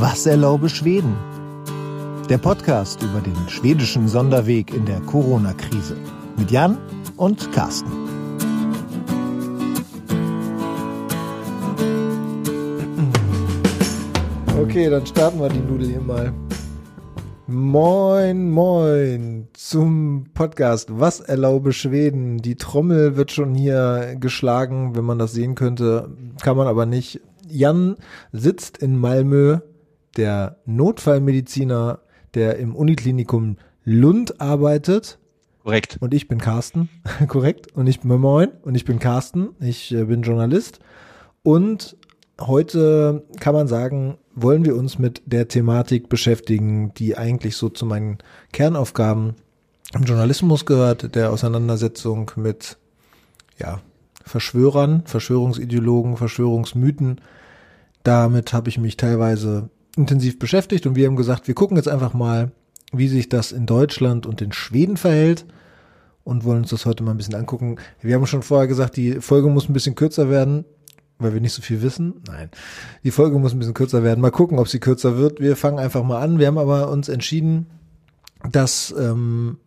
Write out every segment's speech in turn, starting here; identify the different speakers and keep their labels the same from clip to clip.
Speaker 1: Was erlaube Schweden? Der Podcast über den schwedischen Sonderweg in der Corona-Krise. Mit Jan und Carsten.
Speaker 2: Okay, dann starten wir die Nudel hier mal. Moin, moin zum Podcast Was erlaube Schweden? Die Trommel wird schon hier geschlagen, wenn man das sehen könnte, kann man aber nicht. Jan sitzt in Malmö, der Notfallmediziner, der im Uniklinikum Lund arbeitet.
Speaker 3: Korrekt.
Speaker 2: Und ich bin Carsten. Korrekt. Und ich bin Moin. Und ich bin Carsten. Ich äh, bin Journalist. Und heute kann man sagen, wollen wir uns mit der Thematik beschäftigen, die eigentlich so zu meinen Kernaufgaben im Journalismus gehört, der Auseinandersetzung mit, ja, Verschwörern, Verschwörungsideologen, Verschwörungsmythen. Damit habe ich mich teilweise intensiv beschäftigt und wir haben gesagt, wir gucken jetzt einfach mal, wie sich das in Deutschland und in Schweden verhält und wollen uns das heute mal ein bisschen angucken. Wir haben schon vorher gesagt, die Folge muss ein bisschen kürzer werden, weil wir nicht so viel wissen. Nein, die Folge muss ein bisschen kürzer werden. Mal gucken, ob sie kürzer wird. Wir fangen einfach mal an. Wir haben aber uns entschieden, dass ähm,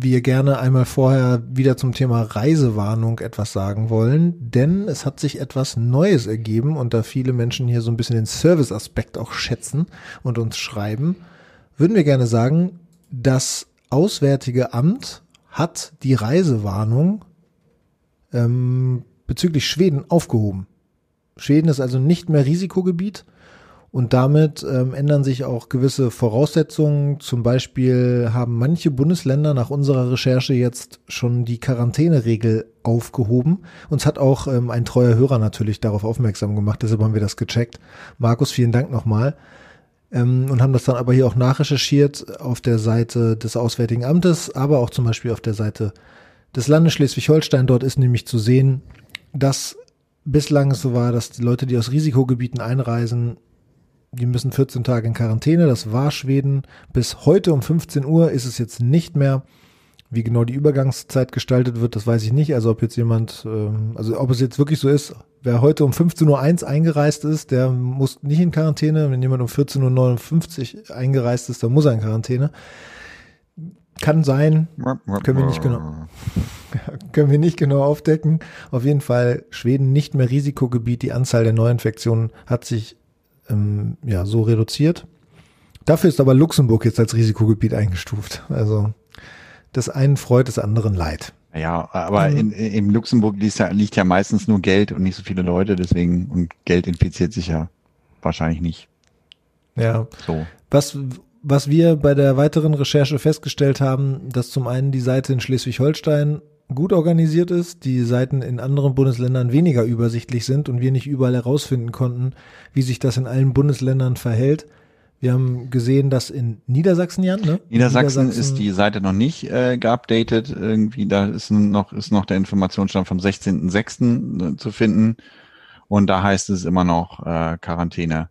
Speaker 2: wir gerne einmal vorher wieder zum Thema Reisewarnung etwas sagen wollen, denn es hat sich etwas Neues ergeben und da viele Menschen hier so ein bisschen den Serviceaspekt auch schätzen und uns schreiben, würden wir gerne sagen, das Auswärtige Amt hat die Reisewarnung ähm, bezüglich Schweden aufgehoben. Schweden ist also nicht mehr Risikogebiet und damit ähm, ändern sich auch gewisse Voraussetzungen. Zum Beispiel haben manche Bundesländer nach unserer Recherche jetzt schon die Quarantäneregel aufgehoben. Uns hat auch ähm, ein treuer Hörer natürlich darauf aufmerksam gemacht, deshalb haben wir das gecheckt. Markus, vielen Dank nochmal. Ähm, und haben das dann aber hier auch nachrecherchiert auf der Seite des Auswärtigen Amtes, aber auch zum Beispiel auf der Seite des Landes Schleswig-Holstein. Dort ist nämlich zu sehen, dass bislang es so war, dass die Leute, die aus Risikogebieten einreisen, die müssen 14 Tage in Quarantäne. Das war Schweden. Bis heute um 15 Uhr ist es jetzt nicht mehr. Wie genau die Übergangszeit gestaltet wird, das weiß ich nicht. Also ob jetzt jemand, ähm, also ob es jetzt wirklich so ist, wer heute um 15.01 Uhr eingereist ist, der muss nicht in Quarantäne. Wenn jemand um 14.59 Uhr eingereist ist, dann muss er in Quarantäne. Kann sein, können wir nicht genau, können wir nicht genau aufdecken. Auf jeden Fall Schweden nicht mehr Risikogebiet. Die Anzahl der Neuinfektionen hat sich ähm, ja so reduziert. Dafür ist aber Luxemburg jetzt als Risikogebiet eingestuft. Also das einen freut, des anderen leid.
Speaker 3: Ja, aber in, in Luxemburg liegt ja, liegt ja meistens nur Geld und nicht so viele Leute, deswegen, und Geld infiziert sich ja wahrscheinlich nicht.
Speaker 2: Ja. So. Was was wir bei der weiteren Recherche festgestellt haben, dass zum einen die Seite in Schleswig-Holstein gut organisiert ist, die Seiten in anderen Bundesländern weniger übersichtlich sind und wir nicht überall herausfinden konnten, wie sich das in allen Bundesländern verhält. Wir haben gesehen, dass in Niedersachsen, Jan, ne?
Speaker 3: Niedersachsen, Niedersachsen ist die Seite noch nicht äh, geupdatet. Irgendwie, da ist noch, ist noch der Informationsstand vom 16.06. Äh, zu finden. Und da heißt es immer noch äh, Quarantäne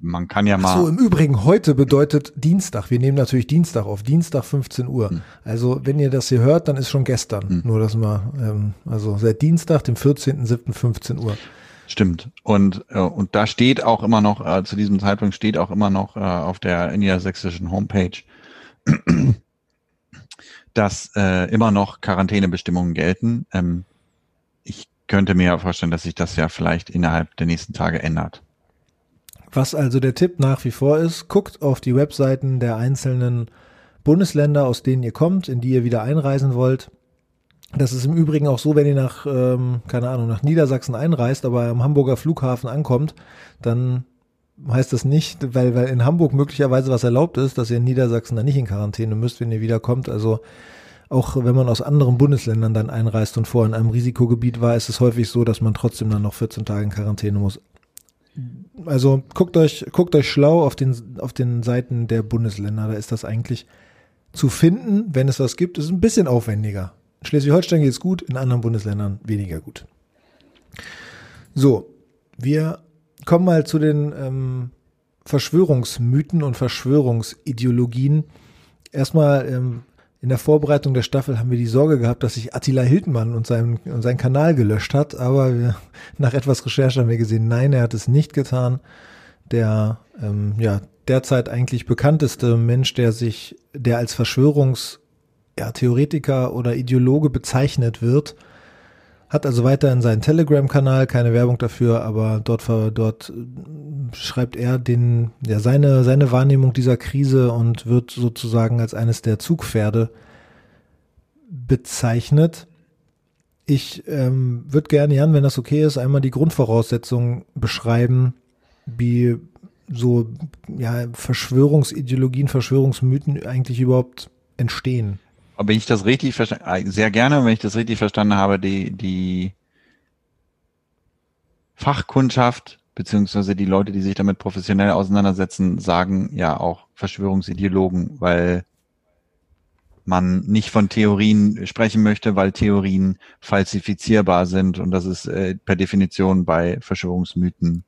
Speaker 3: man kann ja mal. Ach
Speaker 2: so, im Übrigen, heute bedeutet Dienstag. Wir nehmen natürlich Dienstag auf. Dienstag 15 Uhr. Hm. Also, wenn ihr das hier hört, dann ist schon gestern. Hm. Nur, dass mal, ähm, also seit Dienstag, dem 14.07. 15 Uhr.
Speaker 3: Stimmt. Und, äh, und da steht auch immer noch, äh, zu diesem Zeitpunkt steht auch immer noch äh, auf der niedersächsischen Homepage, dass äh, immer noch Quarantänebestimmungen gelten. Ähm, ich könnte mir vorstellen, dass sich das ja vielleicht innerhalb der nächsten Tage ändert.
Speaker 2: Was also der Tipp nach wie vor ist, guckt auf die Webseiten der einzelnen Bundesländer, aus denen ihr kommt, in die ihr wieder einreisen wollt. Das ist im Übrigen auch so, wenn ihr nach, ähm, keine Ahnung, nach Niedersachsen einreist, aber am Hamburger Flughafen ankommt, dann heißt das nicht, weil, weil in Hamburg möglicherweise was erlaubt ist, dass ihr in Niedersachsen dann nicht in Quarantäne müsst, wenn ihr wiederkommt. Also auch wenn man aus anderen Bundesländern dann einreist und vorher in einem Risikogebiet war, ist es häufig so, dass man trotzdem dann noch 14 Tage in Quarantäne muss. Also guckt euch, guckt euch schlau auf den, auf den Seiten der Bundesländer. Da ist das eigentlich zu finden, wenn es was gibt. ist ein bisschen aufwendiger. In Schleswig-Holstein geht es gut, in anderen Bundesländern weniger gut. So, wir kommen mal zu den ähm, Verschwörungsmythen und Verschwörungsideologien. Erstmal ähm, in der Vorbereitung der Staffel haben wir die Sorge gehabt, dass sich Attila Hildmann und sein, und sein Kanal gelöscht hat, aber wir, nach etwas Recherche haben wir gesehen, nein, er hat es nicht getan. der ähm, ja derzeit eigentlich bekannteste Mensch, der sich, der als Verschwörungs ja, oder Ideologe bezeichnet wird, hat also weiterhin seinen Telegram-Kanal, keine Werbung dafür, aber dort, dort äh, schreibt er den, ja, seine, seine Wahrnehmung dieser Krise und wird sozusagen als eines der Zugpferde bezeichnet. Ich ähm, würde gerne, Jan, wenn das okay ist, einmal die Grundvoraussetzungen beschreiben, wie so ja, Verschwörungsideologien, Verschwörungsmythen eigentlich überhaupt entstehen.
Speaker 3: Wenn ich das richtig verstanden, äh, sehr gerne, wenn ich das richtig verstanden habe, die, die Fachkundschaft beziehungsweise die Leute, die sich damit professionell auseinandersetzen, sagen ja auch Verschwörungsideologen, weil man nicht von Theorien sprechen möchte, weil Theorien falsifizierbar sind. Und das ist äh, per Definition bei Verschwörungsmythen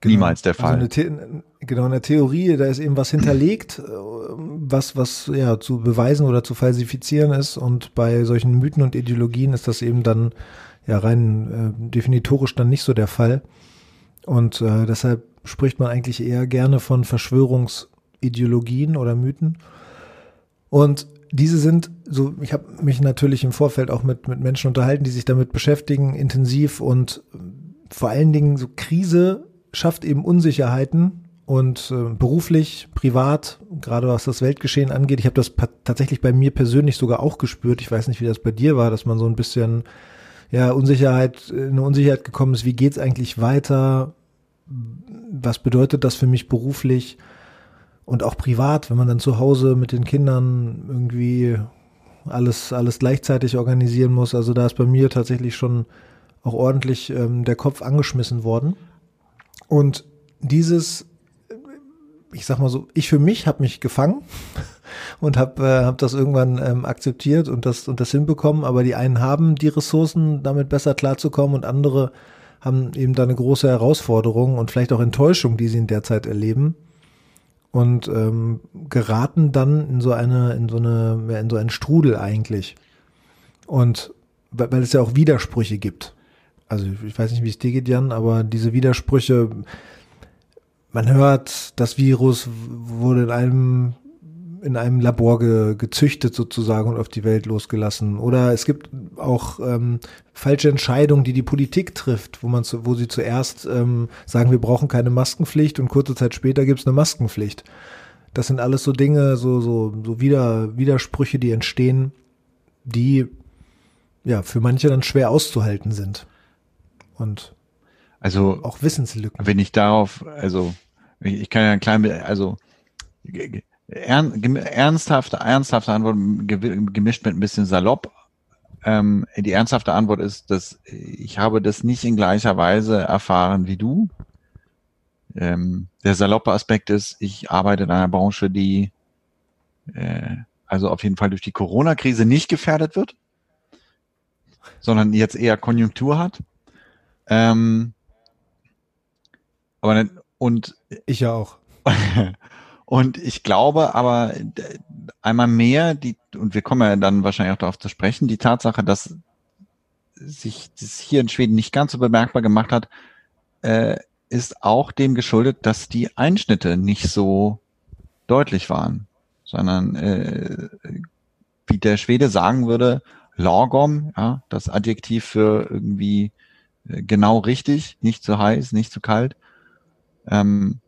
Speaker 3: genau. niemals der Fall.
Speaker 2: Also eine genau, in der Theorie, da ist eben was hinterlegt, äh, was, was ja zu beweisen oder zu falsifizieren ist und bei solchen Mythen und Ideologien ist das eben dann ja rein äh, definitorisch dann nicht so der Fall. Und äh, deshalb spricht man eigentlich eher gerne von Verschwörungsideologien oder Mythen. Und diese sind so, ich habe mich natürlich im Vorfeld auch mit, mit Menschen unterhalten, die sich damit beschäftigen, intensiv und vor allen Dingen so Krise schafft eben Unsicherheiten und äh, beruflich, privat, gerade was das Weltgeschehen angeht. Ich habe das tatsächlich bei mir persönlich sogar auch gespürt. Ich weiß nicht, wie das bei dir war, dass man so ein bisschen ja Unsicherheit, in eine Unsicherheit gekommen ist. Wie geht's eigentlich weiter? Was bedeutet das für mich beruflich? und auch privat, wenn man dann zu Hause mit den Kindern irgendwie alles, alles gleichzeitig organisieren muss. Also da ist bei mir tatsächlich schon auch ordentlich ähm, der Kopf angeschmissen worden. Und dieses, ich sag mal so, ich für mich habe mich gefangen und habe äh, hab das irgendwann ähm, akzeptiert und das, und das hinbekommen. Aber die einen haben die Ressourcen, damit besser klarzukommen und andere haben eben da eine große Herausforderung und vielleicht auch Enttäuschung, die sie in der Zeit erleben und ähm, geraten dann in so eine, in so eine, in so einen Strudel eigentlich. Und weil, weil es ja auch Widersprüche gibt. Also ich weiß nicht, wie es dir geht, Jan, aber diese Widersprüche, man hört, das Virus wurde in einem in einem Labor ge, gezüchtet sozusagen und auf die Welt losgelassen. Oder es gibt auch ähm, falsche Entscheidungen, die die Politik trifft, wo man zu, wo sie zuerst ähm, sagen, wir brauchen keine Maskenpflicht und kurze Zeit später gibt es eine Maskenpflicht. Das sind alles so Dinge, so so so Wider, Widersprüche, die entstehen, die ja für manche dann schwer auszuhalten sind und
Speaker 3: also
Speaker 2: auch Wissenslücken.
Speaker 3: Wenn ich darauf, also ich kann ja ein klein, also ernsthafte, ernsthafte Antwort gemischt mit ein bisschen salopp. Ähm, die ernsthafte Antwort ist, dass ich habe das nicht in gleicher Weise erfahren wie du. Ähm, der saloppe Aspekt ist, ich arbeite in einer Branche, die äh, also auf jeden Fall durch die Corona-Krise nicht gefährdet wird, sondern jetzt eher Konjunktur hat. Ähm, aber und
Speaker 2: ich ja auch.
Speaker 3: Und ich glaube aber einmal mehr, die, und wir kommen ja dann wahrscheinlich auch darauf zu sprechen, die Tatsache, dass sich das hier in Schweden nicht ganz so bemerkbar gemacht hat, äh, ist auch dem geschuldet, dass die Einschnitte nicht so deutlich waren, sondern äh, wie der Schwede sagen würde, lagom, ja, das Adjektiv für irgendwie äh, genau richtig, nicht zu heiß, nicht zu kalt. Ähm,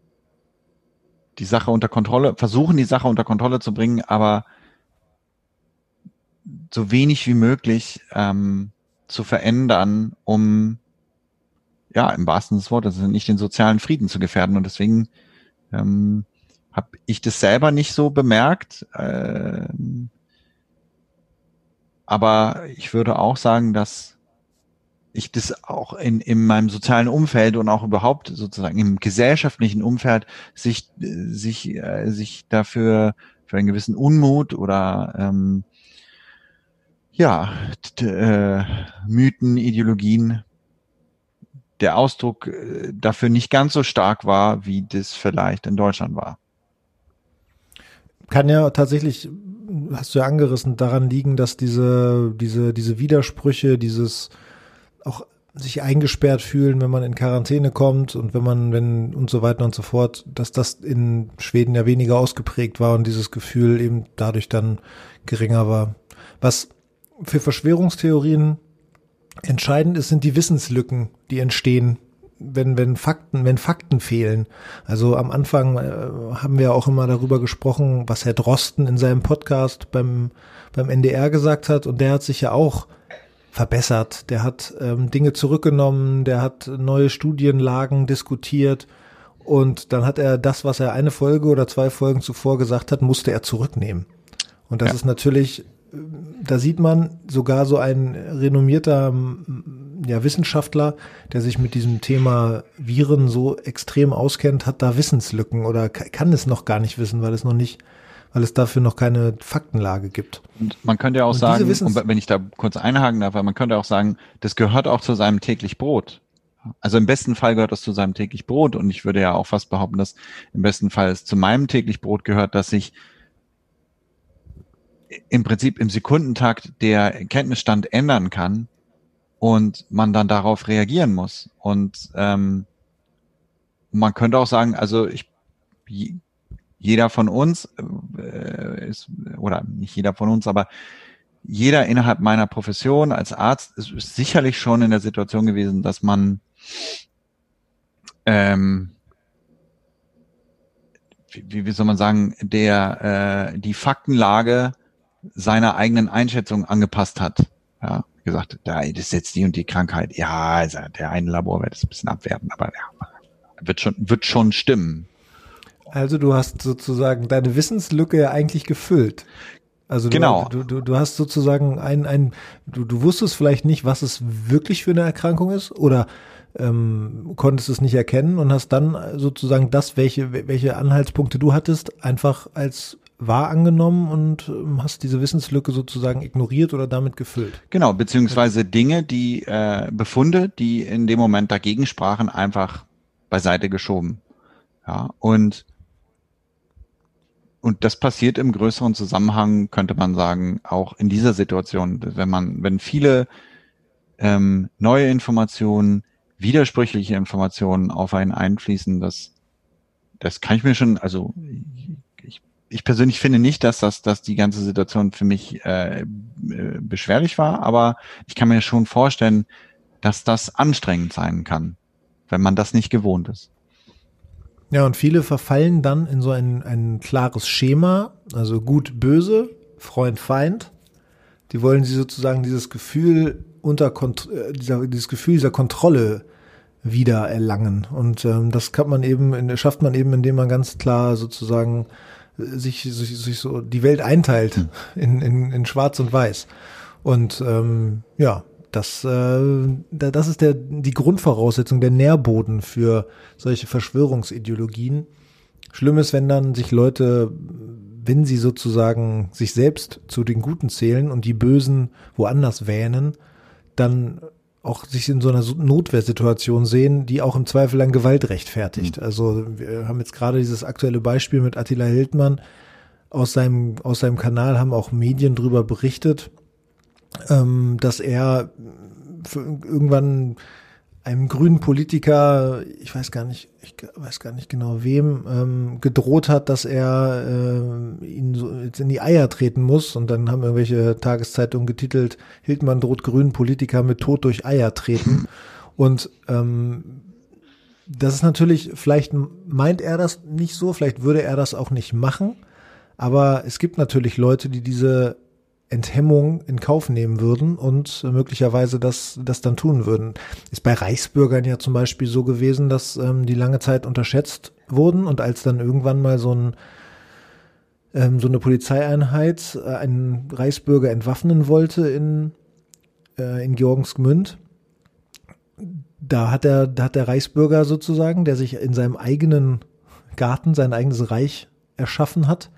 Speaker 3: die Sache unter Kontrolle, versuchen die Sache unter Kontrolle zu bringen, aber so wenig wie möglich ähm, zu verändern, um ja im wahrsten Sinne des Wortes nicht den sozialen Frieden zu gefährden. Und deswegen ähm, habe ich das selber nicht so bemerkt. Ähm, aber ich würde auch sagen, dass ich das auch in, in meinem sozialen Umfeld und auch überhaupt sozusagen im gesellschaftlichen Umfeld sich, sich, äh, sich dafür für einen gewissen Unmut oder ähm, ja, äh, Mythen, Ideologien, der Ausdruck äh, dafür nicht ganz so stark war, wie das vielleicht in Deutschland war.
Speaker 2: Kann ja tatsächlich, hast du ja angerissen, daran liegen, dass diese, diese, diese Widersprüche, dieses sich eingesperrt fühlen, wenn man in Quarantäne kommt und wenn man, wenn und so weiter und so fort, dass das in Schweden ja weniger ausgeprägt war und dieses Gefühl eben dadurch dann geringer war. Was für Verschwörungstheorien entscheidend ist, sind die Wissenslücken, die entstehen, wenn, wenn Fakten, wenn Fakten fehlen. Also am Anfang äh, haben wir auch immer darüber gesprochen, was Herr Drosten in seinem Podcast beim, beim NDR gesagt hat und der hat sich ja auch verbessert. Der hat ähm, Dinge zurückgenommen, der hat neue Studienlagen diskutiert und dann hat er das, was er eine Folge oder zwei Folgen zuvor gesagt hat, musste er zurücknehmen. Und das ja. ist natürlich, da sieht man sogar so ein renommierter ja, Wissenschaftler, der sich mit diesem Thema Viren so extrem auskennt, hat da Wissenslücken oder kann es noch gar nicht wissen, weil es noch nicht weil es dafür noch keine Faktenlage gibt.
Speaker 3: Und man könnte ja auch und sagen, wenn ich da kurz einhaken darf, man könnte auch sagen, das gehört auch zu seinem täglich Brot. Also im besten Fall gehört das zu seinem täglich Brot und ich würde ja auch fast behaupten, dass im besten Fall es zu meinem täglich Brot gehört, dass ich im Prinzip im Sekundentakt der Kenntnisstand ändern kann und man dann darauf reagieren muss. Und ähm, man könnte auch sagen, also ich jeder von uns äh, ist, oder nicht jeder von uns, aber jeder innerhalb meiner Profession als Arzt ist, ist sicherlich schon in der Situation gewesen, dass man ähm, wie, wie soll man sagen, der äh, die Faktenlage seiner eigenen Einschätzung angepasst hat. Ja, gesagt, da ist jetzt die und die Krankheit. Ja, also der eine Laborwert ist ein bisschen abwertend, aber ja, wird schon wird schon stimmen.
Speaker 2: Also du hast sozusagen deine Wissenslücke ja eigentlich gefüllt. Also du,
Speaker 3: genau.
Speaker 2: du, du, du hast sozusagen ein, ein du, du wusstest vielleicht nicht, was es wirklich für eine Erkrankung ist oder ähm, konntest es nicht erkennen und hast dann sozusagen das, welche, welche Anhaltspunkte du hattest, einfach als wahr angenommen und ähm, hast diese Wissenslücke sozusagen ignoriert oder damit gefüllt.
Speaker 3: Genau, beziehungsweise Dinge, die äh, Befunde, die in dem Moment dagegen sprachen, einfach beiseite geschoben. Ja, und und das passiert im größeren Zusammenhang, könnte man sagen, auch in dieser Situation, wenn man, wenn viele ähm, neue Informationen, widersprüchliche Informationen auf einen einfließen, das, das kann ich mir schon, also ich, ich persönlich finde nicht, dass das, dass die ganze Situation für mich äh, äh beschwerlich war, aber ich kann mir schon vorstellen, dass das anstrengend sein kann, wenn man das nicht gewohnt ist.
Speaker 2: Ja, und viele verfallen dann in so ein, ein klares Schema, also gut, böse, Freund, Feind. Die wollen sie sozusagen dieses Gefühl unter Kont äh, dieser, dieses Gefühl dieser Kontrolle wieder erlangen. Und ähm, das kann man eben, schafft man eben, indem man ganz klar sozusagen äh, sich, sich, sich so die Welt einteilt hm. in, in, in Schwarz und Weiß. Und ähm, ja, das, äh, das ist der, die Grundvoraussetzung, der Nährboden für solche Verschwörungsideologien. Schlimm ist, wenn dann sich Leute, wenn sie sozusagen sich selbst zu den Guten zählen und die Bösen woanders wähnen, dann auch sich in so einer Notwehrsituation sehen, die auch im Zweifel an Gewalt rechtfertigt. Mhm. Also wir haben jetzt gerade dieses aktuelle Beispiel mit Attila Hildmann aus seinem, aus seinem Kanal haben auch Medien drüber berichtet, ähm, dass er irgendwann einem grünen Politiker, ich weiß gar nicht, ich weiß gar nicht genau wem, ähm, gedroht hat, dass er äh, ihn so jetzt in die Eier treten muss. Und dann haben irgendwelche Tageszeitungen getitelt, Hildmann droht grünen Politiker mit Tod durch Eier treten. Und ähm, das ist natürlich, vielleicht meint er das nicht so, vielleicht würde er das auch nicht machen. Aber es gibt natürlich Leute, die diese Enthemmung in Kauf nehmen würden und möglicherweise das, das dann tun würden. Ist bei Reichsbürgern ja zum Beispiel so gewesen, dass ähm, die lange Zeit unterschätzt wurden und als dann irgendwann mal so ein ähm, so eine Polizeieinheit äh, einen Reichsbürger entwaffnen wollte in, äh, in Georgensgmünd, da hat der, da hat der Reichsbürger sozusagen, der sich in seinem eigenen Garten sein eigenes Reich erschaffen hat,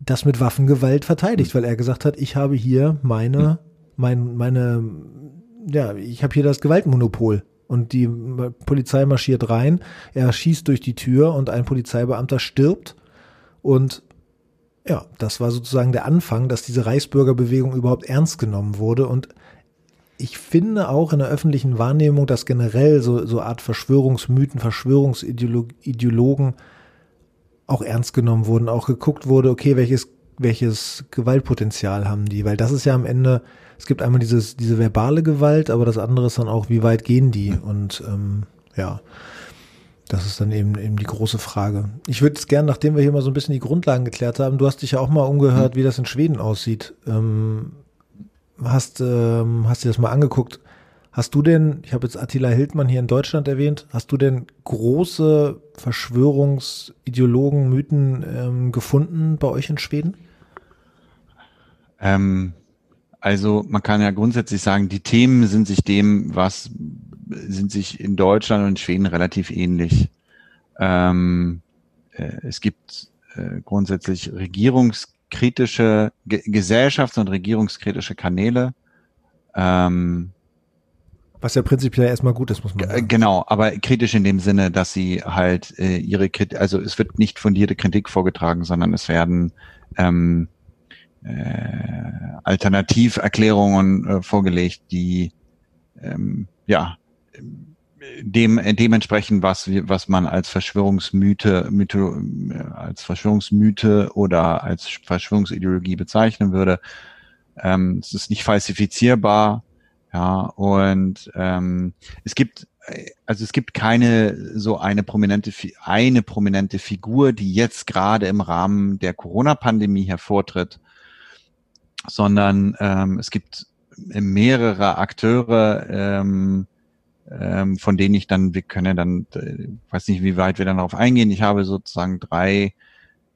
Speaker 2: das mit Waffengewalt verteidigt, weil er gesagt hat, ich habe hier meine, mein, meine, ja, ich habe hier das Gewaltmonopol. Und die Polizei marschiert rein, er schießt durch die Tür und ein Polizeibeamter stirbt. Und ja, das war sozusagen der Anfang, dass diese Reichsbürgerbewegung überhaupt ernst genommen wurde. Und ich finde auch in der öffentlichen Wahrnehmung, dass generell so, so Art Verschwörungsmythen, Verschwörungsideologen auch ernst genommen wurden, auch geguckt wurde, okay, welches, welches Gewaltpotenzial haben die? Weil das ist ja am Ende, es gibt einmal dieses, diese verbale Gewalt, aber das andere ist dann auch, wie weit gehen die? Und ähm, ja, das ist dann eben, eben die große Frage. Ich würde es gerne, nachdem wir hier mal so ein bisschen die Grundlagen geklärt haben, du hast dich ja auch mal umgehört, wie das in Schweden aussieht. Ähm, hast, ähm, hast dir das mal angeguckt. Hast du denn, ich habe jetzt Attila Hildmann hier in Deutschland erwähnt, hast du denn große Verschwörungsideologen, Mythen ähm, gefunden bei euch in Schweden?
Speaker 3: Ähm, also man kann ja grundsätzlich sagen, die Themen sind sich dem, was sind sich in Deutschland und in Schweden relativ ähnlich. Ähm, äh, es gibt äh, grundsätzlich regierungskritische, ge gesellschafts- und regierungskritische Kanäle. Ähm,
Speaker 2: was ja prinzipiell erstmal gut ist, muss man sagen.
Speaker 3: Genau, aber kritisch in dem Sinne, dass sie halt äh, ihre Kritik, also es wird nicht fundierte Kritik vorgetragen, sondern es werden ähm, äh, Alternativerklärungen äh, vorgelegt, die ähm, ja dem dementsprechend was was man als Verschwörungsmythe Mythe, als Verschwörungsmythe oder als Verschwörungsideologie bezeichnen würde. Ähm, es ist nicht falsifizierbar, ja und ähm, es gibt also es gibt keine so eine prominente eine prominente Figur, die jetzt gerade im Rahmen der Corona-Pandemie hervortritt, sondern ähm, es gibt mehrere Akteure, ähm, ähm, von denen ich dann, wir können dann, äh, weiß nicht, wie weit wir dann darauf eingehen. Ich habe sozusagen drei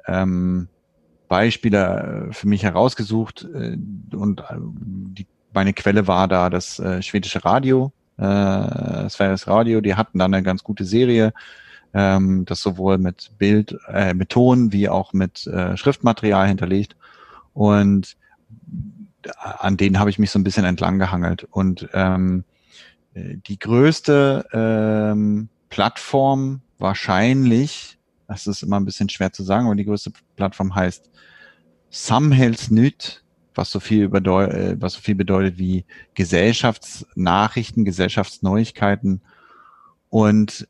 Speaker 3: ähm, Beispiele äh, für mich herausgesucht äh, und äh, die, meine Quelle war da das äh, schwedische Radio, äh, das Sveriges Radio, die hatten dann eine ganz gute Serie, ähm, das sowohl mit Bild, äh, mit Ton wie auch mit äh, Schriftmaterial hinterlegt und an denen habe ich mich so ein bisschen entlang gehangelt. Und ähm, die größte ähm, Plattform wahrscheinlich, das ist immer ein bisschen schwer zu sagen, aber die größte Plattform heißt Samhällsnytt, was so viel, bedeutet, äh, was so viel bedeutet wie Gesellschaftsnachrichten, Gesellschaftsneuigkeiten. Und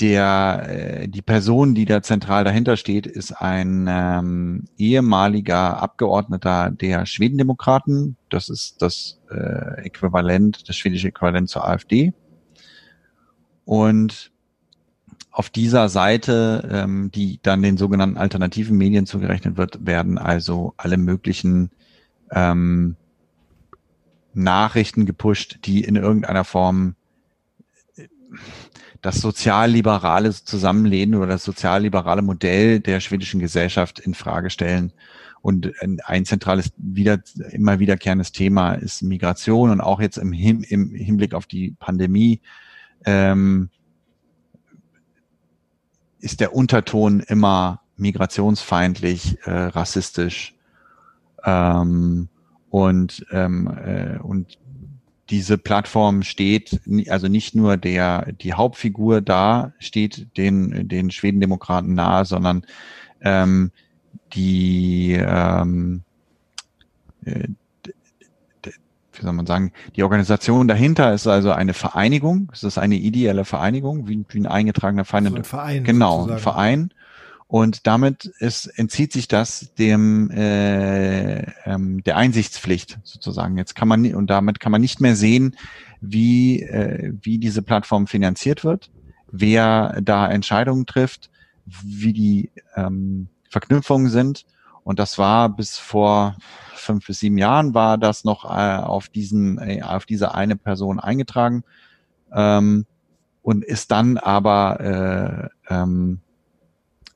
Speaker 3: der, äh, die Person, die da zentral dahinter steht, ist ein ähm, ehemaliger Abgeordneter der Schwedendemokraten. Das ist das äh, Äquivalent, das schwedische Äquivalent zur AfD. Und auf dieser Seite, ähm, die dann den sogenannten alternativen Medien zugerechnet wird, werden also alle möglichen ähm, Nachrichten gepusht, die in irgendeiner Form das sozialliberale Zusammenleben oder das sozialliberale Modell der schwedischen Gesellschaft in Frage stellen. Und ein zentrales, wieder, immer wiederkehrendes Thema ist Migration und auch jetzt im, Hin, im Hinblick auf die Pandemie ähm, ist der Unterton immer migrationsfeindlich, äh, rassistisch ähm, und ähm, äh, und diese Plattform steht, also nicht nur der, die Hauptfigur da steht den, den Schwedendemokraten nahe, sondern ähm, die, ähm, äh, wie soll man sagen, die Organisation dahinter ist also eine Vereinigung, es ist eine ideelle Vereinigung, wie, wie ein eingetragener Verein.
Speaker 2: So ein Verein
Speaker 3: genau, sozusagen. ein Verein. Und damit ist, entzieht sich das dem äh, ähm, der Einsichtspflicht sozusagen. Jetzt kann man und damit kann man nicht mehr sehen, wie äh, wie diese Plattform finanziert wird, wer da Entscheidungen trifft, wie die ähm, Verknüpfungen sind. Und das war bis vor fünf bis sieben Jahren war das noch äh, auf diesen äh, auf diese eine Person eingetragen ähm, und ist dann aber äh, ähm,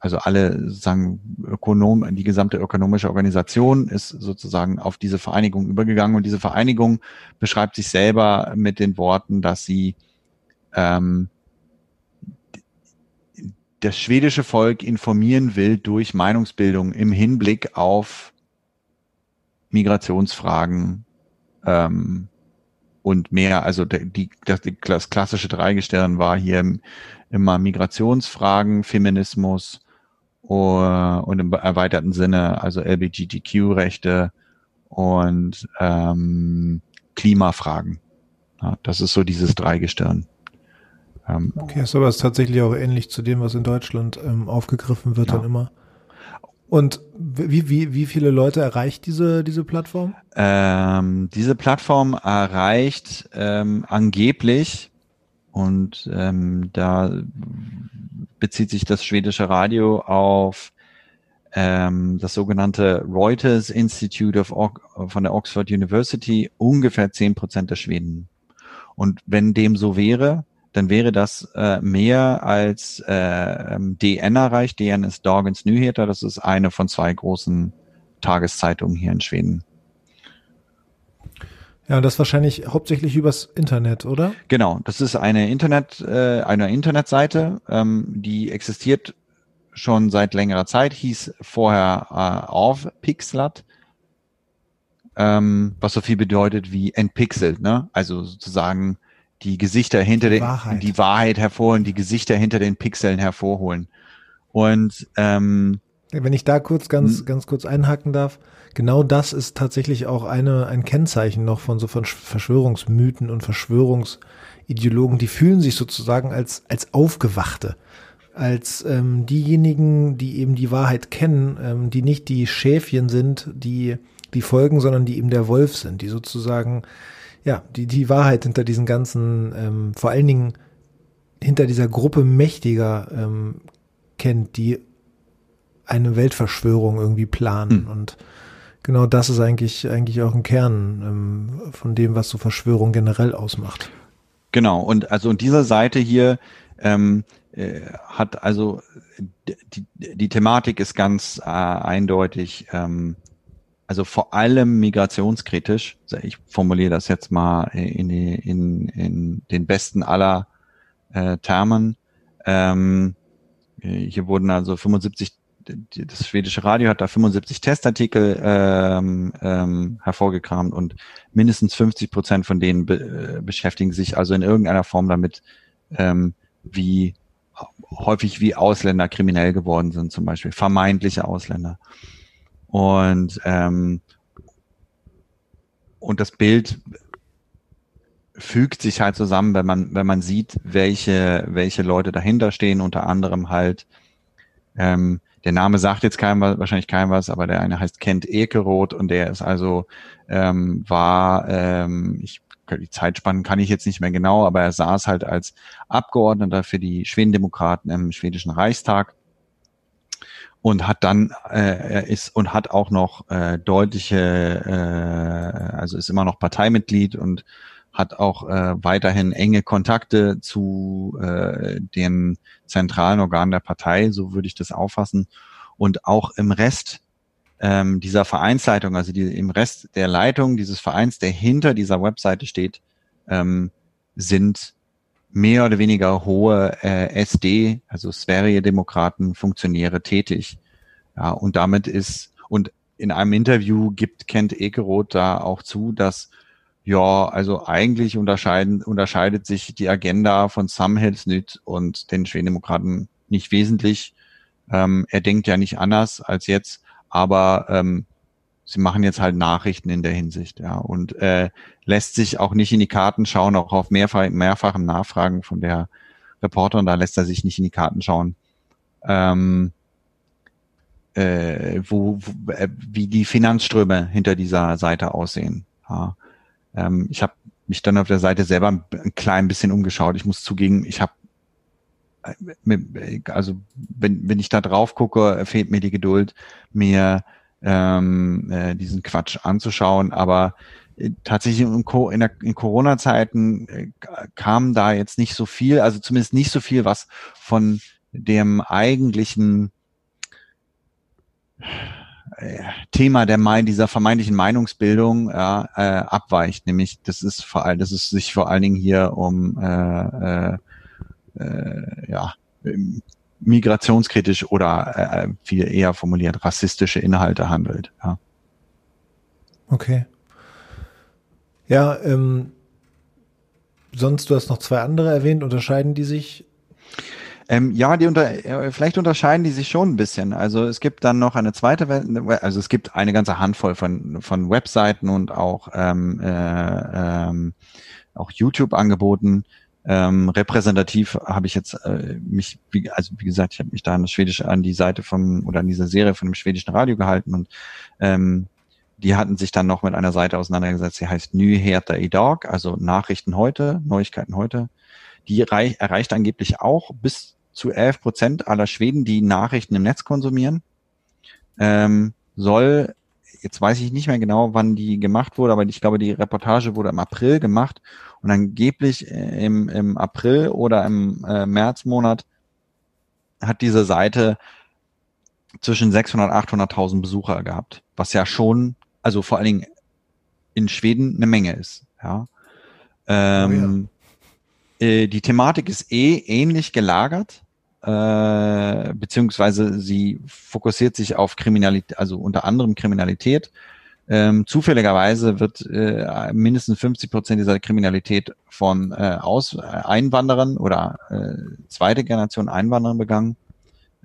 Speaker 3: also alle sagen Ökonom, die gesamte ökonomische Organisation ist sozusagen auf diese Vereinigung übergegangen und diese Vereinigung beschreibt sich selber mit den Worten, dass sie ähm, das schwedische Volk informieren will durch Meinungsbildung im Hinblick auf Migrationsfragen ähm, und mehr. Also die, das, das klassische Dreigestirn war hier immer Migrationsfragen, Feminismus und im erweiterten Sinne, also LBGTQ-Rechte und ähm, Klimafragen. Ja, das ist so dieses Dreigestirn.
Speaker 2: Ähm, okay, ist aber ist tatsächlich auch ähnlich zu dem, was in Deutschland ähm, aufgegriffen wird ja. dann immer. Und wie, wie, wie viele Leute erreicht diese, diese Plattform?
Speaker 3: Ähm, diese Plattform erreicht ähm, angeblich, und ähm, da bezieht sich das schwedische Radio auf ähm, das sogenannte Reuters Institute of von der Oxford University, ungefähr zehn Prozent der Schweden. Und wenn dem so wäre, dann wäre das äh, mehr als äh, ähm, DN erreicht. DN ist Dagens Nyheter, das ist eine von zwei großen Tageszeitungen hier in Schweden.
Speaker 2: Ja, das wahrscheinlich hauptsächlich übers Internet, oder?
Speaker 3: Genau, das ist eine Internet, äh, eine Internetseite, ähm, die existiert schon seit längerer Zeit, hieß vorher äh, auf Pixlat, ähm, was so viel bedeutet wie entpixelt, ne? Also sozusagen die Gesichter hinter den, Wahrheit. die Wahrheit hervorholen, die Gesichter hinter den Pixeln hervorholen. Und ähm,
Speaker 2: wenn ich da kurz ganz, ganz kurz einhaken darf, genau das ist tatsächlich auch eine, ein Kennzeichen noch von so von Verschwörungsmythen und Verschwörungsideologen, die fühlen sich sozusagen als, als Aufgewachte, als ähm, diejenigen, die eben die Wahrheit kennen, ähm, die nicht die Schäfchen sind, die, die folgen, sondern die eben der Wolf sind, die sozusagen ja, die, die Wahrheit hinter diesen ganzen, ähm, vor allen Dingen hinter dieser Gruppe Mächtiger ähm, kennt, die eine Weltverschwörung irgendwie planen. Hm. Und genau das ist eigentlich, eigentlich auch ein Kern ähm, von dem, was so Verschwörung generell ausmacht.
Speaker 3: Genau, und also und diese Seite hier ähm, äh, hat also die, die Thematik ist ganz äh, eindeutig ähm, also vor allem migrationskritisch. Ich formuliere das jetzt mal in, die, in, in den besten aller äh, Termen. Ähm, hier wurden also 75, das schwedische Radio hat da 75 Testartikel ähm, ähm, hervorgekramt und mindestens 50 Prozent von denen be, äh, beschäftigen sich also in irgendeiner Form damit, ähm, wie häufig wie Ausländer kriminell geworden sind, zum Beispiel vermeintliche Ausländer. Und, ähm, und das Bild fügt sich halt zusammen, wenn man, wenn man sieht, welche, welche Leute dahinter stehen, unter anderem halt, ähm, der Name sagt jetzt keinem was, wahrscheinlich keinem was, aber der eine heißt Kent Ekeroth und der ist also, ähm, war, ähm, ich die Zeitspannen kann ich jetzt nicht mehr genau, aber er saß halt als Abgeordneter für die Schwedendemokraten im schwedischen Reichstag und hat dann äh, ist und hat auch noch äh, deutliche, äh, also ist immer noch Parteimitglied und hat auch äh, weiterhin enge Kontakte zu äh, den zentralen Organen der Partei, so würde ich das auffassen. Und auch im Rest ähm, dieser Vereinsleitung, also die, im Rest der Leitung dieses Vereins, der hinter dieser Webseite steht, ähm, sind mehr oder weniger hohe äh, SD, also Sverigedemokraten, Funktionäre tätig. Ja, und damit ist, und in einem Interview gibt Kent Ekeroth da auch zu, dass ja, also eigentlich unterscheiden, unterscheidet sich die Agenda von Sam Helsnit und den Schwedendemokraten nicht wesentlich. Ähm, er denkt ja nicht anders als jetzt, aber ähm, sie machen jetzt halt Nachrichten in der Hinsicht, ja, und äh, lässt sich auch nicht in die Karten schauen, auch auf mehrfach, mehrfachen Nachfragen von der Reporterin, da lässt er sich nicht in die Karten schauen, ähm, äh, wo, wo äh, wie die Finanzströme hinter dieser Seite aussehen. Ja. Ähm, ich habe mich dann auf der Seite selber ein, ein klein bisschen umgeschaut. Ich muss zugeben, ich habe äh, also wenn, wenn ich da drauf gucke, fehlt mir die Geduld, mir ähm, äh, diesen Quatsch anzuschauen. Aber äh, tatsächlich in, in, in Corona-Zeiten äh, kam da jetzt nicht so viel, also zumindest nicht so viel, was von dem eigentlichen äh, Thema der Mai dieser vermeintlichen Meinungsbildung ja, äh, abweicht, nämlich das ist vor allem, dass es sich vor allen Dingen hier um äh, äh, äh, ja migrationskritisch oder äh, viel eher formuliert rassistische Inhalte handelt. Ja.
Speaker 2: Okay. Ja, ähm, sonst, du hast noch zwei andere erwähnt, unterscheiden die sich?
Speaker 3: Ähm, ja, die unter, äh, vielleicht unterscheiden die sich schon ein bisschen. Also es gibt dann noch eine zweite, also es gibt eine ganze Handvoll von, von Webseiten und auch, ähm, äh, ähm, auch YouTube-Angeboten. Ähm, repräsentativ habe ich jetzt äh, mich, wie, also wie gesagt, ich habe mich da an das Schwedische, an die Seite vom oder an dieser Serie von dem schwedischen Radio gehalten und ähm, die hatten sich dann noch mit einer Seite auseinandergesetzt, die heißt Nyheter idag, also Nachrichten heute, Neuigkeiten heute. Die erreicht, erreicht angeblich auch bis zu 11 Prozent aller Schweden, die Nachrichten im Netz konsumieren. Ähm, soll, jetzt weiß ich nicht mehr genau, wann die gemacht wurde, aber ich glaube, die Reportage wurde im April gemacht und angeblich äh, im, im April oder im äh, Märzmonat hat diese Seite zwischen 600 und 800.000 Besucher gehabt, was ja schon, also vor allen Dingen in Schweden eine Menge ist. Ja. Ähm, oh ja. Äh, die Thematik ist eh ähnlich gelagert äh, beziehungsweise sie fokussiert sich auf Kriminalität, also unter anderem Kriminalität. Ähm, zufälligerweise wird äh, mindestens 50 Prozent dieser Kriminalität von äh, Aus äh, Einwanderern oder äh, zweite Generation Einwanderern begangen.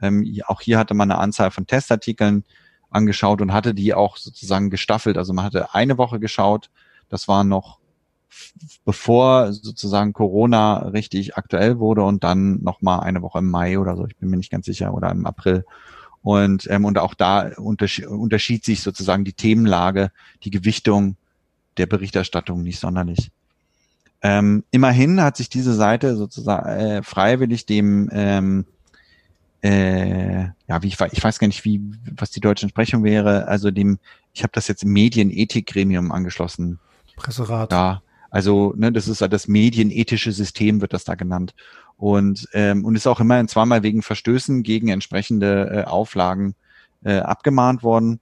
Speaker 3: Ähm, auch hier hatte man eine Anzahl von Testartikeln angeschaut und hatte die auch sozusagen gestaffelt. Also man hatte eine Woche geschaut, das war noch bevor sozusagen Corona richtig aktuell wurde und dann noch mal eine Woche im Mai oder so, ich bin mir nicht ganz sicher, oder im April. Und, ähm, und auch da unterschied, unterschied sich sozusagen die Themenlage, die Gewichtung der Berichterstattung nicht sonderlich. Ähm, immerhin hat sich diese Seite sozusagen äh, freiwillig dem ähm, äh, ja, wie ich, ich weiß gar nicht, wie was die deutsche Entsprechung wäre, also dem, ich habe das jetzt im Medienethikgremium angeschlossen.
Speaker 2: Presserat.
Speaker 3: Ja, also ne, das ist das medienethische System, wird das da genannt. Und, ähm, und ist auch immerhin zweimal wegen Verstößen gegen entsprechende äh, Auflagen äh, abgemahnt worden.